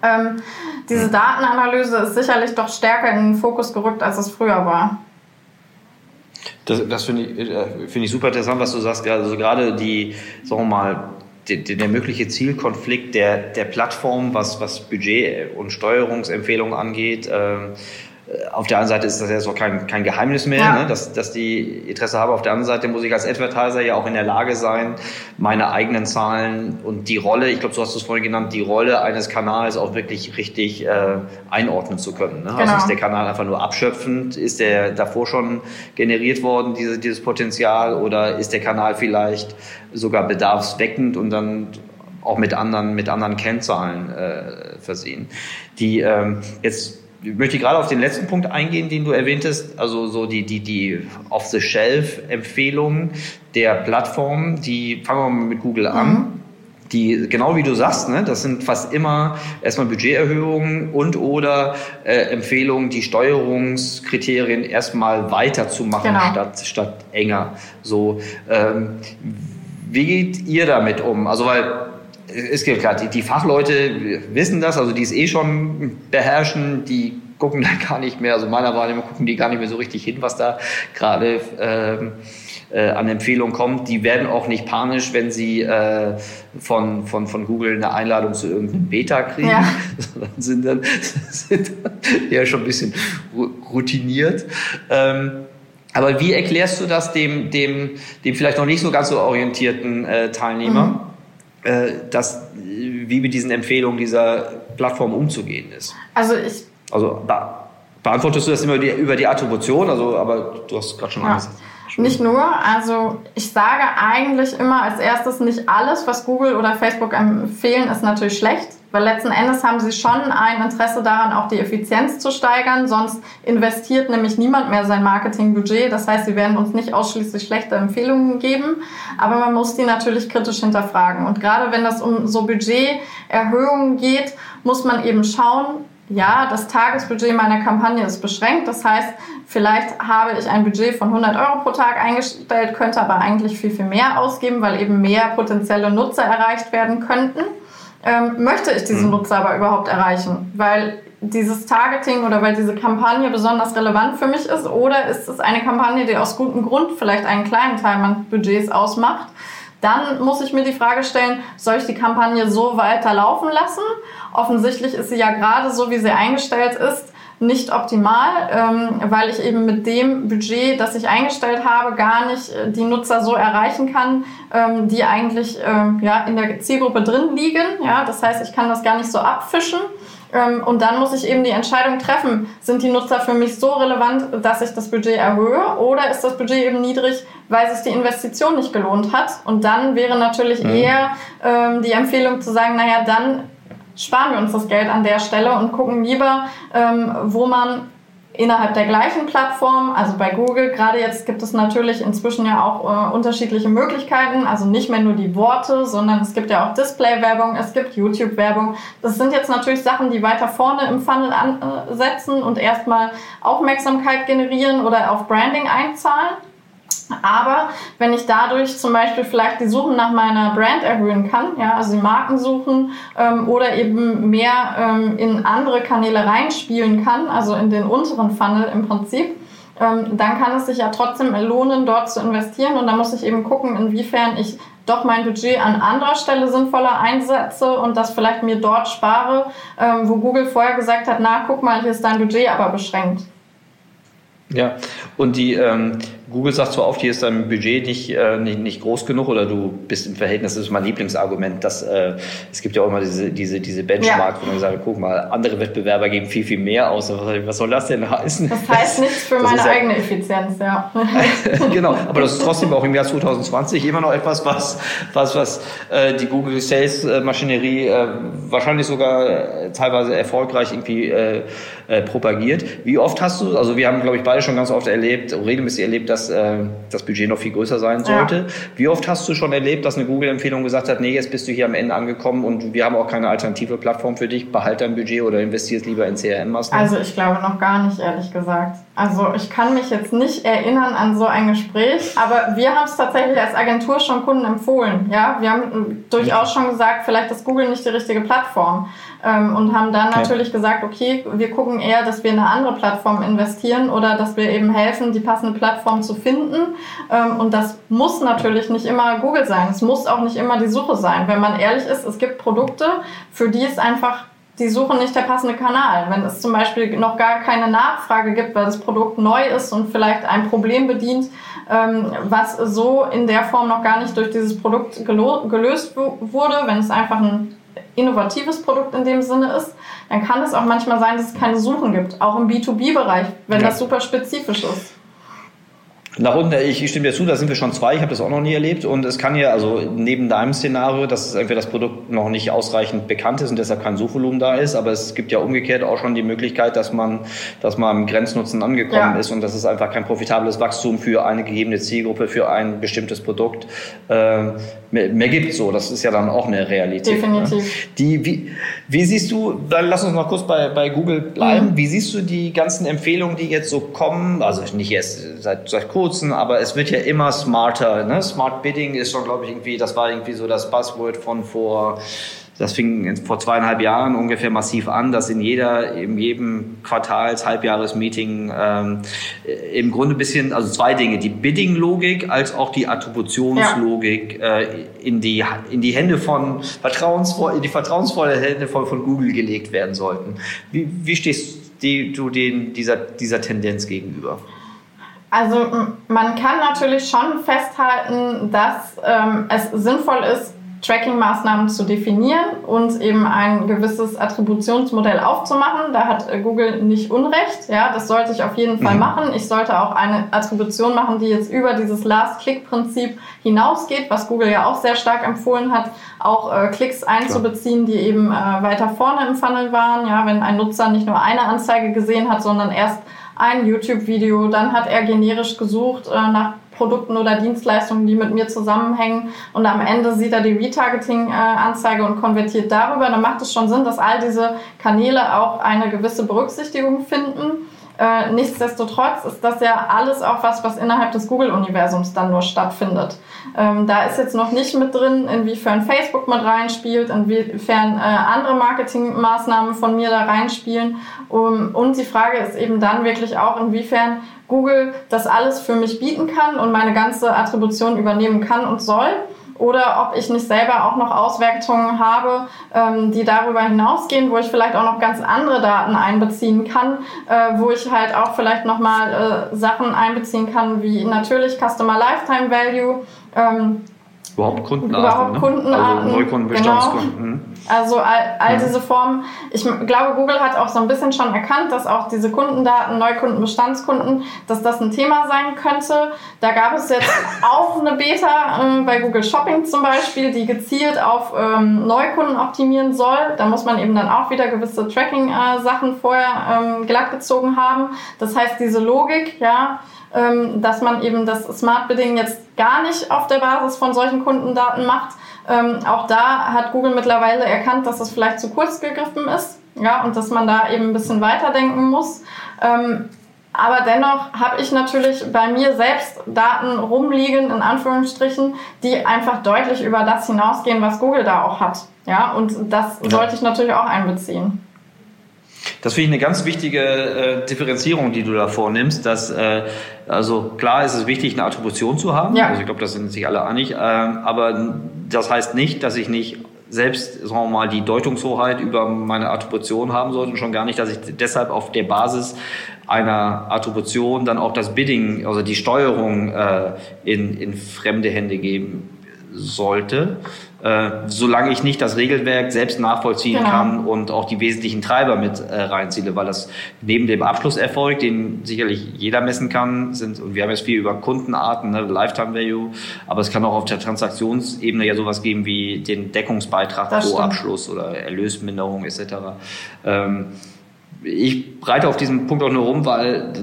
Ähm, diese Datenanalyse ist sicherlich doch stärker in den Fokus gerückt, als es früher war. Das, das finde ich, äh, find ich super interessant, was du sagst. Also gerade die, sagen wir mal, der, der mögliche Zielkonflikt der, der Plattform, was, was Budget- und Steuerungsempfehlungen angeht. Ähm, äh, auf der einen Seite ist das ja so kein, kein Geheimnis mehr, ja. ne, dass, dass die Interesse haben. Auf der anderen Seite muss ich als Advertiser ja auch in der Lage sein, meine eigenen Zahlen und die Rolle, ich glaube, du hast es vorhin genannt, die Rolle eines Kanals auch wirklich richtig äh, einordnen zu können. Ne? Also genau. Also ist der Kanal einfach nur abschöpfend? Ist der davor schon generiert worden, diese, dieses Potenzial? Oder ist der Kanal vielleicht sogar bedarfsweckend und dann auch mit anderen, mit anderen Kennzahlen äh, versehen? Die ähm, jetzt ich möchte gerade auf den letzten Punkt eingehen, den du erwähntest, also so die, die, die Off-the-Shelf-Empfehlungen der Plattformen, die fangen wir mal mit Google an. Mhm. Die, genau wie du sagst, ne, das sind fast immer erstmal Budgeterhöhungen und oder äh, Empfehlungen, die Steuerungskriterien erstmal weiterzumachen genau. statt, statt enger. So, ähm, wie geht ihr damit um? Also weil es gibt klar, die, die Fachleute wissen das, also die es eh schon beherrschen, die gucken da [LAUGHS] gar nicht mehr, also meiner Wahrnehmung gucken die gar nicht mehr so richtig hin, was da gerade ähm, äh, an Empfehlungen kommt. Die werden auch nicht panisch, wenn sie äh, von, von, von Google eine Einladung zu irgendeinem Beta kriegen, ja. [LAUGHS] sondern sind dann, [LAUGHS] sind dann ja schon ein bisschen routiniert. Ähm, aber wie erklärst du das dem, dem, dem vielleicht noch nicht so ganz so orientierten äh, Teilnehmer, mhm. Äh, dass, wie mit diesen Empfehlungen dieser Plattform umzugehen ist? Also ich. Also da, beantwortest du das immer über die, über die Attribution, also, aber du hast gerade schon ja. Nicht nur, also ich sage eigentlich immer als erstes, nicht alles, was Google oder Facebook empfehlen, ist natürlich schlecht, weil letzten Endes haben sie schon ein Interesse daran, auch die Effizienz zu steigern, sonst investiert nämlich niemand mehr sein Marketingbudget. Das heißt, sie werden uns nicht ausschließlich schlechte Empfehlungen geben, aber man muss die natürlich kritisch hinterfragen. Und gerade wenn das um so Budgeterhöhungen geht, muss man eben schauen, ja, das Tagesbudget meiner Kampagne ist beschränkt. Das heißt, vielleicht habe ich ein Budget von 100 Euro pro Tag eingestellt, könnte aber eigentlich viel, viel mehr ausgeben, weil eben mehr potenzielle Nutzer erreicht werden könnten. Ähm, möchte ich diese mhm. Nutzer aber überhaupt erreichen? Weil dieses Targeting oder weil diese Kampagne besonders relevant für mich ist? Oder ist es eine Kampagne, die aus gutem Grund vielleicht einen kleinen Teil meines Budgets ausmacht? Dann muss ich mir die Frage stellen, soll ich die Kampagne so weiter laufen lassen? Offensichtlich ist sie ja gerade so, wie sie eingestellt ist, nicht optimal, ähm, weil ich eben mit dem Budget, das ich eingestellt habe, gar nicht äh, die Nutzer so erreichen kann, ähm, die eigentlich ähm, ja, in der Zielgruppe drin liegen. Ja, das heißt, ich kann das gar nicht so abfischen. Ähm, und dann muss ich eben die Entscheidung treffen, sind die Nutzer für mich so relevant, dass ich das Budget erhöhe oder ist das Budget eben niedrig, weil sich die Investition nicht gelohnt hat. Und dann wäre natürlich mhm. eher ähm, die Empfehlung zu sagen, naja, dann sparen wir uns das Geld an der Stelle und gucken lieber, ähm, wo man innerhalb der gleichen Plattform, also bei Google, gerade jetzt gibt es natürlich inzwischen ja auch äh, unterschiedliche Möglichkeiten, also nicht mehr nur die Worte, sondern es gibt ja auch Display-Werbung, es gibt YouTube-Werbung. Das sind jetzt natürlich Sachen, die weiter vorne im Funnel ansetzen und erstmal Aufmerksamkeit generieren oder auf Branding einzahlen. Aber wenn ich dadurch zum Beispiel vielleicht die Suchen nach meiner Brand erhöhen kann, ja, also die Marken suchen ähm, oder eben mehr ähm, in andere Kanäle reinspielen kann, also in den unteren Funnel im Prinzip, ähm, dann kann es sich ja trotzdem lohnen, dort zu investieren. Und da muss ich eben gucken, inwiefern ich doch mein Budget an anderer Stelle sinnvoller einsetze und das vielleicht mir dort spare, ähm, wo Google vorher gesagt hat, na, guck mal, hier ist dein Budget aber beschränkt. Ja, und die ähm, Google sagt zwar oft, hier ist dein Budget nicht, äh, nicht, nicht groß genug oder du bist im Verhältnis, das ist mein Lieblingsargument, dass äh, es gibt ja auch immer diese, diese, diese Benchmark, ja. wo man sagt, guck mal, andere Wettbewerber geben viel, viel mehr aus. Was soll das denn heißen? Das heißt nichts für [LAUGHS] das meine eigene ja, Effizienz, ja. [LAUGHS] genau, aber das ist [LAUGHS] trotzdem auch im Jahr 2020 immer noch etwas, was, was, was äh, die Google Sales Maschinerie äh, wahrscheinlich sogar äh, teilweise erfolgreich irgendwie äh, äh, propagiert. Wie oft hast du, also wir haben, glaube ich, beide schon ganz oft erlebt, regelmäßig erlebt, dass äh, das Budget noch viel größer sein sollte. Ja. Wie oft hast du schon erlebt, dass eine Google-Empfehlung gesagt hat, nee, jetzt bist du hier am Ende angekommen und wir haben auch keine alternative Plattform für dich, behalt dein Budget oder investierst lieber in CRM-Maßnahmen? Also ich glaube noch gar nicht, ehrlich gesagt. Also ich kann mich jetzt nicht erinnern an so ein Gespräch, aber wir haben es tatsächlich als Agentur schon Kunden empfohlen. Ja, wir haben durchaus schon gesagt, vielleicht ist Google nicht die richtige Plattform ähm, und haben dann natürlich ja. gesagt, okay, wir gucken eher, dass wir in eine andere Plattform investieren oder dass wir eben helfen, die passende Plattform zu finden. Ähm, und das muss natürlich nicht immer Google sein. Es muss auch nicht immer die Suche sein. Wenn man ehrlich ist, es gibt Produkte, für die es einfach die Suche nicht der passende Kanal. Wenn es zum Beispiel noch gar keine Nachfrage gibt, weil das Produkt neu ist und vielleicht ein Problem bedient, ähm, was so in der Form noch gar nicht durch dieses Produkt gelöst wurde, wenn es einfach ein innovatives Produkt in dem Sinne ist, dann kann es auch manchmal sein, dass es keine Suchen gibt, auch im B2B-Bereich, wenn ja. das super spezifisch ist. Nach unten, ich stimme dir zu, da sind wir schon zwei, ich habe das auch noch nie erlebt und es kann ja, also neben deinem Szenario, dass entweder das Produkt noch nicht ausreichend bekannt ist und deshalb kein Suchvolumen da ist, aber es gibt ja umgekehrt auch schon die Möglichkeit, dass man, dass man im Grenznutzen angekommen ja. ist und dass es einfach kein profitables Wachstum für eine gegebene Zielgruppe, für ein bestimmtes Produkt äh, mehr, mehr gibt. So, das ist ja dann auch eine Realität. Ne? Definitiv. Ne? Die, wie, wie siehst du, dann lass uns noch kurz bei, bei Google bleiben, mhm. wie siehst du die ganzen Empfehlungen, die jetzt so kommen, also nicht erst seit, seit kurzem, kurzem, aber es wird ja immer smarter. Ne? Smart Bidding ist schon, glaube ich, irgendwie, das war irgendwie so das Buzzword von vor das fing vor zweieinhalb Jahren ungefähr massiv an, dass in jeder, in jedem Quartals-, Halbjahresmeeting ähm, im Grunde ein bisschen, also zwei Dinge, die Bidding-Logik als auch die Attributionslogik ja. äh, in, die, in die Hände von vertrauensvoll, in die vertrauensvolle Hände von, von Google gelegt werden sollten. Wie, wie stehst die, du den, dieser, dieser Tendenz gegenüber? Also man kann natürlich schon festhalten, dass ähm, es sinnvoll ist, Tracking-Maßnahmen zu definieren und eben ein gewisses Attributionsmodell aufzumachen. Da hat äh, Google nicht Unrecht. Ja, das sollte ich auf jeden Fall mhm. machen. Ich sollte auch eine Attribution machen, die jetzt über dieses Last-Click-Prinzip hinausgeht, was Google ja auch sehr stark empfohlen hat, auch äh, Klicks einzubeziehen, die eben äh, weiter vorne im Funnel waren. Ja, wenn ein Nutzer nicht nur eine Anzeige gesehen hat, sondern erst ein YouTube-Video, dann hat er generisch gesucht äh, nach Produkten oder Dienstleistungen, die mit mir zusammenhängen. Und am Ende sieht er die Retargeting-Anzeige und konvertiert darüber. Dann macht es schon Sinn, dass all diese Kanäle auch eine gewisse Berücksichtigung finden. Äh, nichtsdestotrotz ist das ja alles auch was, was innerhalb des Google-Universums dann nur stattfindet. Ähm, da ist jetzt noch nicht mit drin, inwiefern Facebook mit reinspielt, inwiefern äh, andere Marketingmaßnahmen von mir da reinspielen. Um, und die Frage ist eben dann wirklich auch, inwiefern Google das alles für mich bieten kann und meine ganze Attribution übernehmen kann und soll oder ob ich nicht selber auch noch Auswertungen habe, ähm, die darüber hinausgehen, wo ich vielleicht auch noch ganz andere Daten einbeziehen kann, äh, wo ich halt auch vielleicht nochmal äh, Sachen einbeziehen kann, wie natürlich Customer Lifetime Value. Ähm, Überhaupt Kundenarten. Überhaupt ne? Kundenarten. Also Neukunden, Bestandskunden. Genau. Also all, all diese Formen. Ich glaube, Google hat auch so ein bisschen schon erkannt, dass auch diese Kundendaten, Neukunden, Bestandskunden, dass das ein Thema sein könnte. Da gab es jetzt [LAUGHS] auch eine Beta äh, bei Google Shopping zum Beispiel, die gezielt auf ähm, Neukunden optimieren soll. Da muss man eben dann auch wieder gewisse Tracking-Sachen äh, vorher ähm, glatt gezogen haben. Das heißt, diese Logik, ja, dass man eben das Smart Bidding jetzt gar nicht auf der Basis von solchen Kundendaten macht. Ähm, auch da hat Google mittlerweile erkannt, dass es vielleicht zu kurz gegriffen ist ja, und dass man da eben ein bisschen weiterdenken muss. Ähm, aber dennoch habe ich natürlich bei mir selbst Daten rumliegen, in Anführungsstrichen, die einfach deutlich über das hinausgehen, was Google da auch hat. Ja, und das ja. sollte ich natürlich auch einbeziehen. Das finde ich eine ganz wichtige äh, Differenzierung, die du da vornimmst. Dass, äh, also klar ist es wichtig, eine Attribution zu haben. Ja. Also ich glaube, das sind sich alle einig. Äh, aber das heißt nicht, dass ich nicht selbst, sagen wir mal, die Deutungshoheit über meine Attribution haben sollte und schon gar nicht, dass ich deshalb auf der Basis einer Attribution dann auch das Bidding, also die Steuerung äh, in, in fremde Hände geben sollte, äh, solange ich nicht das Regelwerk selbst nachvollziehen genau. kann und auch die wesentlichen Treiber mit äh, reinziehe, weil das neben dem Abschlusserfolg, den sicherlich jeder messen kann, sind, und wir haben jetzt viel über Kundenarten, ne, Lifetime Value, aber es kann auch auf der Transaktionsebene ja sowas geben wie den Deckungsbeitrag das pro stimmt. Abschluss oder Erlösminderung etc. Ähm, ich reite auf diesem Punkt auch nur rum, weil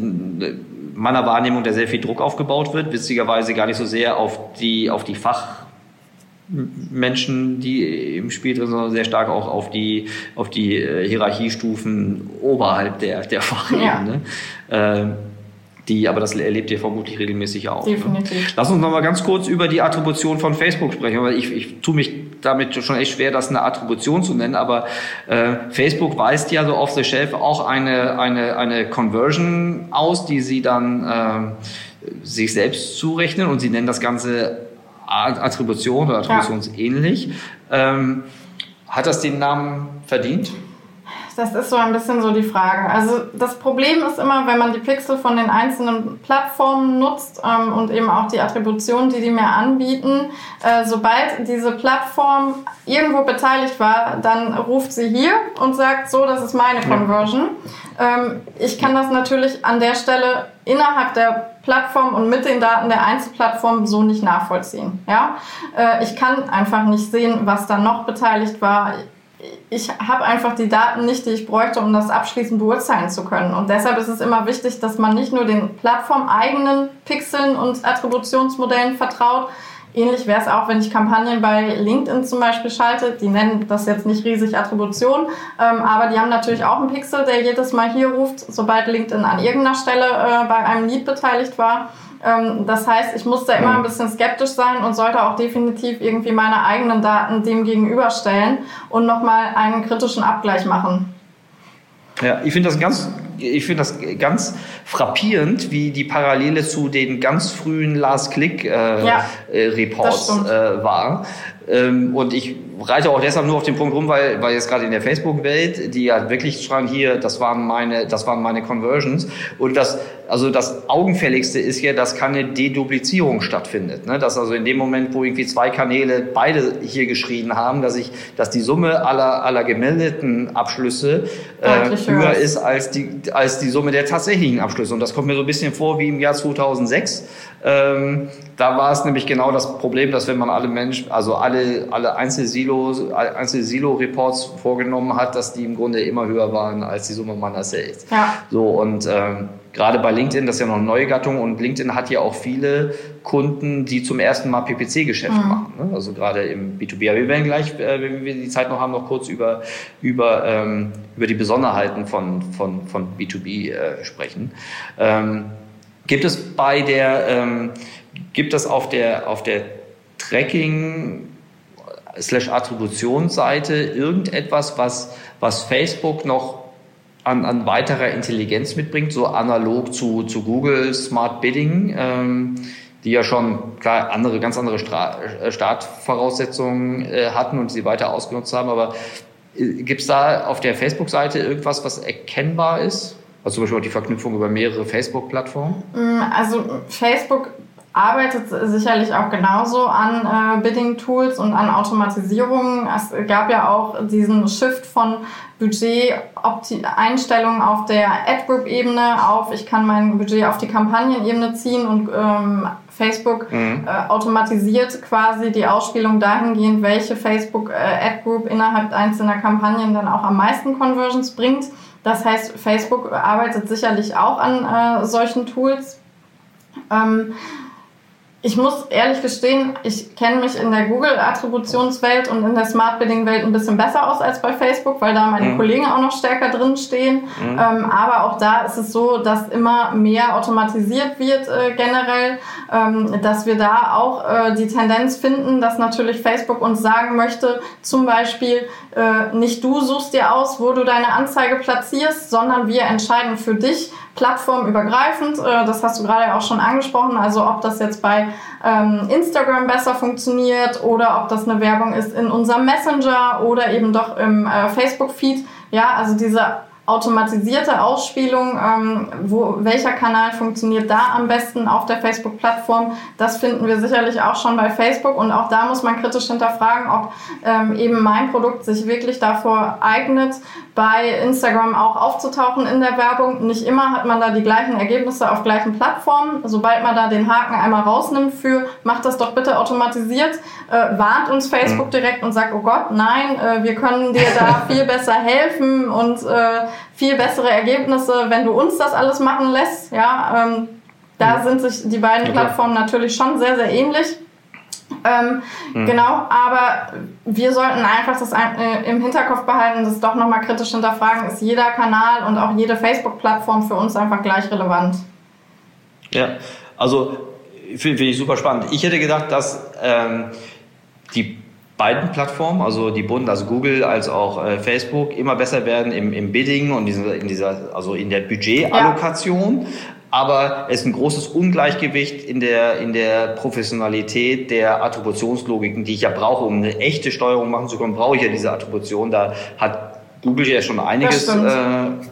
meiner Wahrnehmung da sehr viel Druck aufgebaut wird, witzigerweise gar nicht so sehr auf die, auf die Fach Menschen, die im Spiel drin sind, sehr stark auch auf die, auf die äh, Hierarchiestufen oberhalb der, der Fachebene. Ja. Äh, die, aber das erlebt ihr vermutlich regelmäßig auch. Ne? Definitiv. Ne? Lass uns noch mal ganz kurz über die Attribution von Facebook sprechen, weil ich, ich tue mich damit schon echt schwer, das eine Attribution zu nennen, aber äh, Facebook weist ja so off the shelf auch eine, eine, eine Conversion aus, die sie dann äh, sich selbst zurechnen und sie nennen das Ganze Attribution oder attributionsähnlich. Ja. Ähm, hat das den Namen verdient? Das ist so ein bisschen so die Frage. Also das Problem ist immer, wenn man die Pixel von den einzelnen Plattformen nutzt ähm, und eben auch die Attribution, die die mir anbieten, äh, sobald diese Plattform irgendwo beteiligt war, dann ruft sie hier und sagt, so, das ist meine Conversion. Ähm, ich kann das natürlich an der Stelle innerhalb der Plattform und mit den Daten der Einzelplattform so nicht nachvollziehen. Ja? Äh, ich kann einfach nicht sehen, was da noch beteiligt war. Ich habe einfach die Daten nicht, die ich bräuchte, um das abschließend beurteilen zu können. Und deshalb ist es immer wichtig, dass man nicht nur den plattformeigenen Pixeln und Attributionsmodellen vertraut, ähnlich wäre es auch, wenn ich Kampagnen bei LinkedIn zum Beispiel schalte. Die nennen das jetzt nicht riesig Attribution, ähm, aber die haben natürlich auch einen Pixel, der jedes Mal hier ruft, sobald LinkedIn an irgendeiner Stelle äh, bei einem Lead beteiligt war. Ähm, das heißt, ich muss da immer ein bisschen skeptisch sein und sollte auch definitiv irgendwie meine eigenen Daten dem gegenüberstellen und nochmal einen kritischen Abgleich machen. Ja, ich finde das ganz, ich finde das ganz frappierend, wie die Parallele zu den ganz frühen Last Click äh, ja, äh, äh, war. Ähm, und ich reite auch deshalb nur auf den Punkt rum, weil, weil jetzt gerade in der Facebook-Welt, die ja wirklich schreiben, hier, das waren meine, das waren meine Conversions. Und das, also das Augenfälligste ist ja, dass keine Deduplizierung stattfindet. Ne? Dass also in dem Moment, wo irgendwie zwei Kanäle beide hier geschrien haben, dass ich, dass die Summe aller, aller gemeldeten Abschlüsse äh, höher ist als die, als die Summe der tatsächlichen Abschlüsse. Und das kommt mir so ein bisschen vor wie im Jahr 2006. Ähm, da war es nämlich genau das Problem, dass wenn man alle Menschen, also alle, alle Einzelsilo, Einzel-Silo-Reports vorgenommen hat, dass die im Grunde immer höher waren als die Summe meiner Sales. Ja. So, und ähm, gerade bei LinkedIn, das ist ja noch eine neue Gattung und LinkedIn hat ja auch viele Kunden, die zum ersten Mal PPC-Geschäft mhm. machen. Ne? Also gerade im B2B. Aber wir werden gleich, äh, wenn wir die Zeit noch haben, noch kurz über, über, ähm, über die Besonderheiten von, von, von B2B äh, sprechen. Ähm, gibt es bei der, ähm, gibt es auf der, auf der Tracking slash Attributionsseite irgendetwas, was, was Facebook noch an, an weiterer Intelligenz mitbringt, so analog zu, zu Google Smart Bidding, ähm, die ja schon klar andere, ganz andere Stra äh, Startvoraussetzungen äh, hatten und sie weiter ausgenutzt haben. Aber äh, gibt es da auf der Facebook-Seite irgendwas, was erkennbar ist? Also zum Beispiel auch die Verknüpfung über mehrere Facebook-Plattformen? Mm, also Facebook arbeitet sicherlich auch genauso an äh, Bidding-Tools und an Automatisierungen. Es gab ja auch diesen Shift von Budget-Einstellungen auf der Ad-Group-Ebene auf, ich kann mein Budget auf die Kampagnen-Ebene ziehen und ähm, Facebook mhm. äh, automatisiert quasi die Ausspielung dahingehend, welche Facebook-Ad-Group äh, innerhalb einzelner Kampagnen dann auch am meisten Conversions bringt. Das heißt, Facebook arbeitet sicherlich auch an äh, solchen Tools. Ähm, ich muss ehrlich gestehen, ich kenne mich in der Google-Attributionswelt und in der Smart Bidding-Welt ein bisschen besser aus als bei Facebook, weil da meine mhm. Kollegen auch noch stärker drin stehen. Mhm. Ähm, aber auch da ist es so, dass immer mehr automatisiert wird äh, generell, ähm, dass wir da auch äh, die Tendenz finden, dass natürlich Facebook uns sagen möchte, zum Beispiel, äh, nicht du suchst dir aus, wo du deine Anzeige platzierst, sondern wir entscheiden für dich, plattformübergreifend. Äh, das hast du gerade auch schon angesprochen. Also ob das jetzt bei ähm, Instagram besser funktioniert oder ob das eine Werbung ist in unserem Messenger oder eben doch im äh, Facebook-Feed. Ja, also diese automatisierte Ausspielung, ähm, wo, welcher Kanal funktioniert da am besten auf der Facebook-Plattform, das finden wir sicherlich auch schon bei Facebook und auch da muss man kritisch hinterfragen, ob ähm, eben mein Produkt sich wirklich davor eignet, bei Instagram auch aufzutauchen in der Werbung. Nicht immer hat man da die gleichen Ergebnisse auf gleichen Plattformen. Sobald man da den Haken einmal rausnimmt für, macht das doch bitte automatisiert, äh, warnt uns Facebook mhm. direkt und sagt, oh Gott, nein, äh, wir können dir da [LAUGHS] viel besser helfen und äh, viel bessere Ergebnisse, wenn du uns das alles machen lässt. Ja, ähm, da mhm. sind sich die beiden Plattformen natürlich schon sehr, sehr ähnlich. Ähm, mhm. Genau, aber wir sollten einfach das äh, im Hinterkopf behalten, das doch nochmal kritisch hinterfragen, ist jeder Kanal und auch jede Facebook-Plattform für uns einfach gleich relevant. Ja, also finde find ich super spannend. Ich hätte gedacht, dass ähm, die beiden Plattformen, also die Bund, also Google als auch äh, Facebook, immer besser werden im, im Bidding und in dieser, also in der Budgetallokation. Ja aber es ist ein großes Ungleichgewicht in der, in der Professionalität der Attributionslogiken, die ich ja brauche, um eine echte Steuerung machen zu können, brauche ich ja diese Attribution. Da hat Google ja schon einiges äh,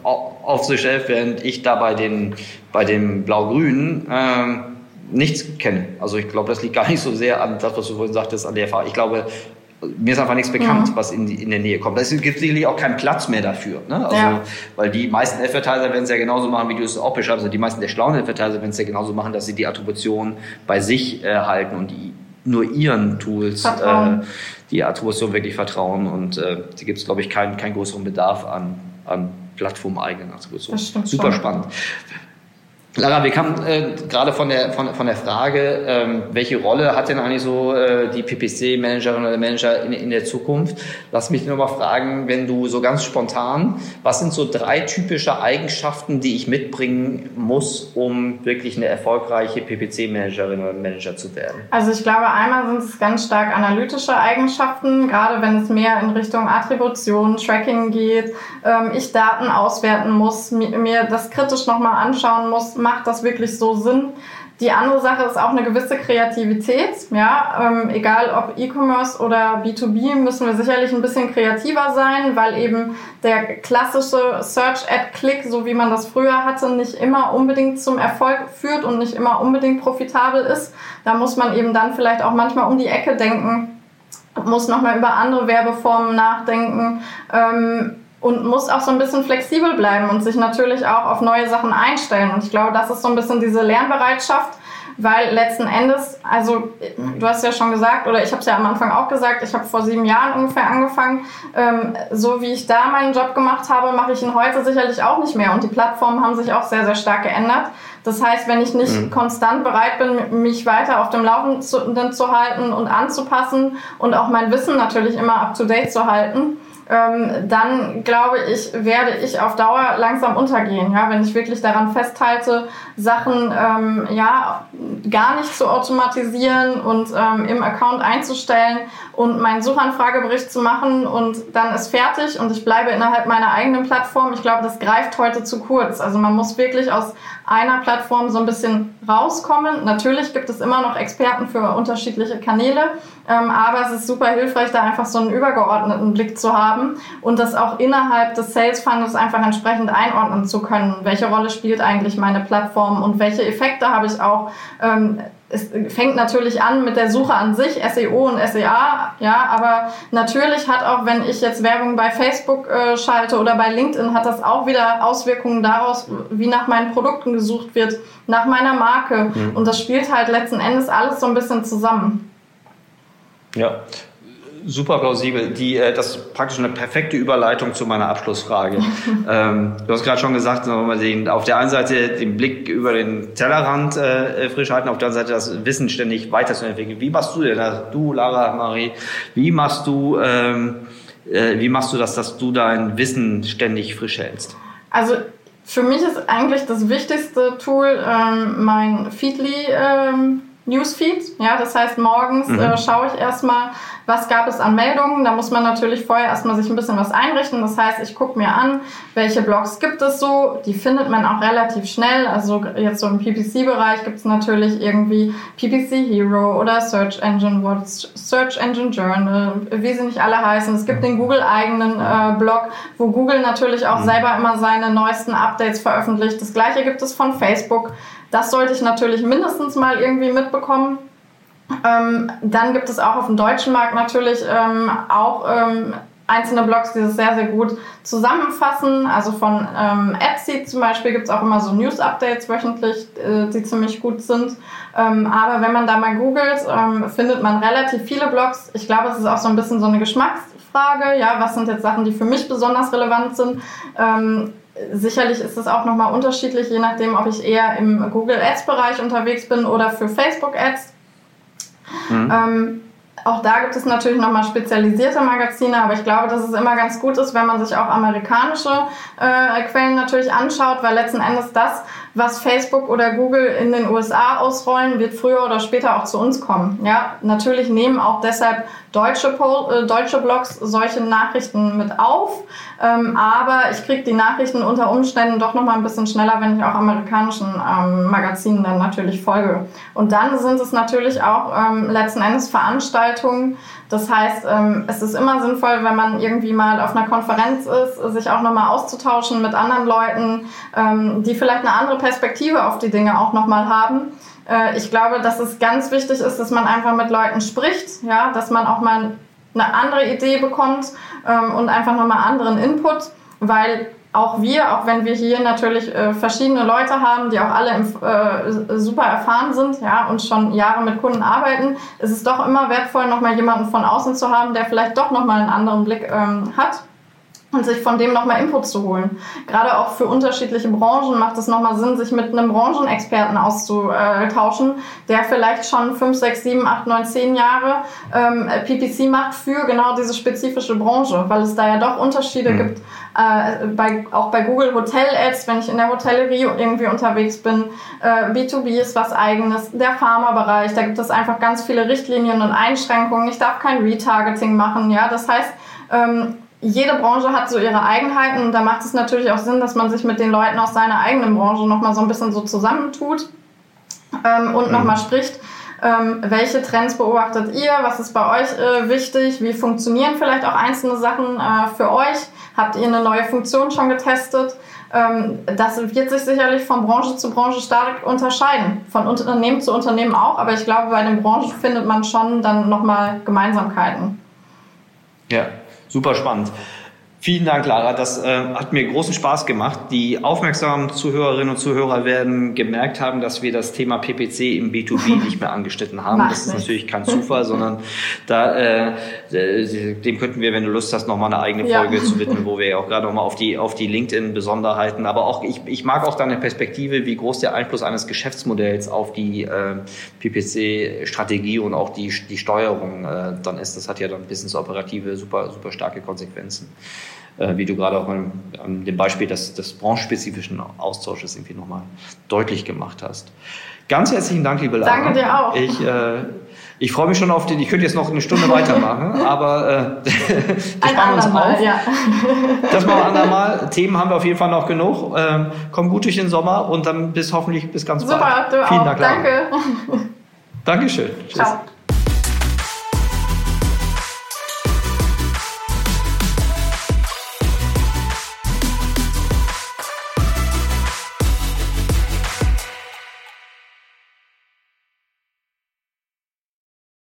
auf sich selbst, während ich da bei den, bei den Blau-Grünen äh, nichts kenne. Also ich glaube, das liegt gar nicht so sehr an das, was du vorhin sagtest, an der Erfahrung. Ich glaube, mir ist einfach nichts bekannt, ja. was in, in der Nähe kommt. Es gibt sicherlich auch keinen Platz mehr dafür. Ne? Also, ja. Weil die meisten Advertiser werden es ja genauso machen, wie du es auch beschreibst. Also die meisten der schlauen Advertiser werden es ja genauso machen, dass sie die Attribution bei sich äh, halten und die nur ihren Tools äh, die Attribution wirklich vertrauen. Und äh, da gibt es, glaube ich, keinen, keinen größeren Bedarf an, an plattformeigenen Attributionen. Super schon. spannend. Lara, wir kamen äh, gerade von der, von, von der Frage, ähm, welche Rolle hat denn eigentlich so äh, die PPC-Managerin oder Manager in, in der Zukunft? Lass mich nur mal fragen, wenn du so ganz spontan, was sind so drei typische Eigenschaften, die ich mitbringen muss, um wirklich eine erfolgreiche PPC-Managerin oder Manager zu werden? Also ich glaube, einmal sind es ganz stark analytische Eigenschaften, gerade wenn es mehr in Richtung Attribution, Tracking geht, ähm, ich Daten auswerten muss, mir, mir das kritisch nochmal anschauen muss, macht das wirklich so Sinn? Die andere Sache ist auch eine gewisse Kreativität. Ja, ähm, egal ob E-Commerce oder B2B, müssen wir sicherlich ein bisschen kreativer sein, weil eben der klassische Search-Ad-Click, so wie man das früher hatte, nicht immer unbedingt zum Erfolg führt und nicht immer unbedingt profitabel ist. Da muss man eben dann vielleicht auch manchmal um die Ecke denken, muss nochmal über andere Werbeformen nachdenken. Ähm, und muss auch so ein bisschen flexibel bleiben und sich natürlich auch auf neue Sachen einstellen. Und ich glaube, das ist so ein bisschen diese Lernbereitschaft, weil letzten Endes, also du hast ja schon gesagt, oder ich habe es ja am Anfang auch gesagt, ich habe vor sieben Jahren ungefähr angefangen. Ähm, so wie ich da meinen Job gemacht habe, mache ich ihn heute sicherlich auch nicht mehr. Und die Plattformen haben sich auch sehr, sehr stark geändert. Das heißt, wenn ich nicht mhm. konstant bereit bin, mich weiter auf dem Laufenden zu halten und anzupassen und auch mein Wissen natürlich immer up-to-date zu halten, dann glaube ich, werde ich auf Dauer langsam untergehen. Ja? Wenn ich wirklich daran festhalte, Sachen ähm, ja, gar nicht zu automatisieren und ähm, im Account einzustellen und meinen Suchanfragebericht zu machen und dann ist fertig und ich bleibe innerhalb meiner eigenen Plattform. Ich glaube, das greift heute zu kurz. Also man muss wirklich aus einer Plattform so ein bisschen rauskommen. Natürlich gibt es immer noch Experten für unterschiedliche Kanäle, ähm, aber es ist super hilfreich, da einfach so einen übergeordneten Blick zu haben und das auch innerhalb des Sales Funnels einfach entsprechend einordnen zu können. Welche Rolle spielt eigentlich meine Plattform und welche Effekte habe ich auch? Ähm, es fängt natürlich an mit der Suche an sich, SEO und SEA, ja, aber natürlich hat auch, wenn ich jetzt Werbung bei Facebook äh, schalte oder bei LinkedIn, hat das auch wieder Auswirkungen daraus, wie nach meinen Produkten gesucht wird, nach meiner Marke. Mhm. Und das spielt halt letzten Endes alles so ein bisschen zusammen. Ja, super plausibel. Die, äh, das ist praktisch eine perfekte Überleitung zu meiner Abschlussfrage. [LAUGHS] ähm, du hast gerade schon gesagt, den, auf der einen Seite den Blick über den Tellerrand äh, frisch halten, auf der anderen Seite das Wissen ständig weiterzuentwickeln. Wie machst du denn das? Du, Lara, Marie, wie machst du, ähm, äh, wie machst du das, dass du dein Wissen ständig frisch hältst? Also für mich ist eigentlich das wichtigste Tool ähm, mein Feedly ähm, Newsfeed. Ja, das heißt, morgens mhm. äh, schaue ich erstmal, was gab es an Meldungen. Da muss man natürlich vorher erstmal sich ein bisschen was einrichten. Das heißt, ich gucke mir an, welche Blogs gibt es so. Die findet man auch relativ schnell. Also jetzt so im PPC-Bereich gibt es natürlich irgendwie PPC Hero oder Search Engine Watch, Search Engine Journal, wie sie nicht alle heißen. Es gibt den Google-eigenen äh, Blog, wo Google natürlich auch mhm. selber immer seine neuesten Updates veröffentlicht. Das gleiche gibt es von Facebook. Das sollte ich natürlich mindestens mal irgendwie mitbekommen. Ähm, dann gibt es auch auf dem deutschen Markt natürlich ähm, auch ähm, einzelne Blogs, die das sehr, sehr gut zusammenfassen. Also von ähm, AdSeed zum Beispiel gibt es auch immer so News-Updates wöchentlich, äh, die ziemlich gut sind. Ähm, aber wenn man da mal googelt, ähm, findet man relativ viele Blogs. Ich glaube, es ist auch so ein bisschen so eine Geschmacksfrage. Ja, was sind jetzt Sachen, die für mich besonders relevant sind? Ähm, sicherlich ist es auch nochmal unterschiedlich, je nachdem, ob ich eher im Google Ads-Bereich unterwegs bin oder für Facebook Ads. Mhm. Ähm, auch da gibt es natürlich nochmal spezialisierte Magazine, aber ich glaube, dass es immer ganz gut ist, wenn man sich auch amerikanische äh, Quellen natürlich anschaut, weil letzten Endes das, was Facebook oder Google in den USA ausrollen, wird früher oder später auch zu uns kommen. Ja, natürlich nehmen auch deshalb deutsche, äh, deutsche Blogs solche Nachrichten mit auf, ähm, aber ich kriege die Nachrichten unter Umständen doch nochmal ein bisschen schneller, wenn ich auch amerikanischen ähm, Magazinen dann natürlich folge. Und dann sind es natürlich auch ähm, letzten Endes Veranstaltungen. Das heißt, ähm, es ist immer sinnvoll, wenn man irgendwie mal auf einer Konferenz ist, sich auch nochmal auszutauschen mit anderen Leuten, ähm, die vielleicht eine andere Perspektive auf die Dinge auch nochmal haben. Äh, ich glaube, dass es ganz wichtig ist, dass man einfach mit Leuten spricht, ja, dass man auch mal eine andere Idee bekommt ähm, und einfach nochmal anderen Input, weil auch wir, auch wenn wir hier natürlich äh, verschiedene Leute haben, die auch alle im, äh, super erfahren sind ja, und schon Jahre mit Kunden arbeiten, ist es doch immer wertvoll, nochmal jemanden von außen zu haben, der vielleicht doch nochmal einen anderen Blick ähm, hat. Und sich von dem nochmal Input zu holen. Gerade auch für unterschiedliche Branchen macht es nochmal Sinn, sich mit einem Branchenexperten auszutauschen, der vielleicht schon 5, 6, 7, 8, 9, 10 Jahre ähm, PPC macht für genau diese spezifische Branche, weil es da ja doch Unterschiede mhm. gibt. Äh, bei, auch bei Google Hotel Ads, wenn ich in der Hotellerie irgendwie unterwegs bin, äh, B2B ist was eigenes, der Pharmabereich, da gibt es einfach ganz viele Richtlinien und Einschränkungen. Ich darf kein Retargeting machen, ja, das heißt, ähm, jede Branche hat so ihre Eigenheiten und da macht es natürlich auch Sinn, dass man sich mit den Leuten aus seiner eigenen Branche nochmal so ein bisschen so zusammentut ähm, und mhm. nochmal spricht. Ähm, welche Trends beobachtet ihr? Was ist bei euch äh, wichtig? Wie funktionieren vielleicht auch einzelne Sachen äh, für euch? Habt ihr eine neue Funktion schon getestet? Ähm, das wird sich sicherlich von Branche zu Branche stark unterscheiden. Von Unternehmen zu Unternehmen auch, aber ich glaube, bei den Branchen findet man schon dann nochmal Gemeinsamkeiten. Ja, super spannend. Vielen Dank, Lara. Das äh, hat mir großen Spaß gemacht. Die aufmerksamen Zuhörerinnen und Zuhörer werden gemerkt haben, dass wir das Thema PPC im B2B [LAUGHS] nicht mehr angeschnitten haben. das ist natürlich kein Zufall, sondern da, äh, äh, dem könnten wir, wenn du Lust hast, nochmal eine eigene Folge ja. zu widmen, wo wir ja auch gerade nochmal auf die, auf die LinkedIn-Besonderheiten, aber auch, ich, ich mag auch deine Perspektive, wie groß der Einfluss eines Geschäftsmodells auf die äh, PPC-Strategie und auch die, die Steuerung äh, dann ist. Das hat ja dann business-operative super, super starke Konsequenzen wie du gerade auch an, an dem Beispiel des, des branchenspezifischen Austausches irgendwie nochmal deutlich gemacht hast. Ganz herzlichen Dank, liebe Lara. Danke dir auch. Ich, äh, ich freue mich schon auf den, ich könnte jetzt noch eine Stunde weitermachen, [LAUGHS] aber äh, [LAUGHS] ein sparen uns Mal, auf. Ja. Das machen wir ein andermal. Themen haben wir auf jeden Fall noch genug. Ähm, komm gut durch den Sommer und dann bis hoffentlich bis ganz Super, bald. Du Vielen auch. Dank, Lara. Danke. Dankeschön. Tschüss. Ciao.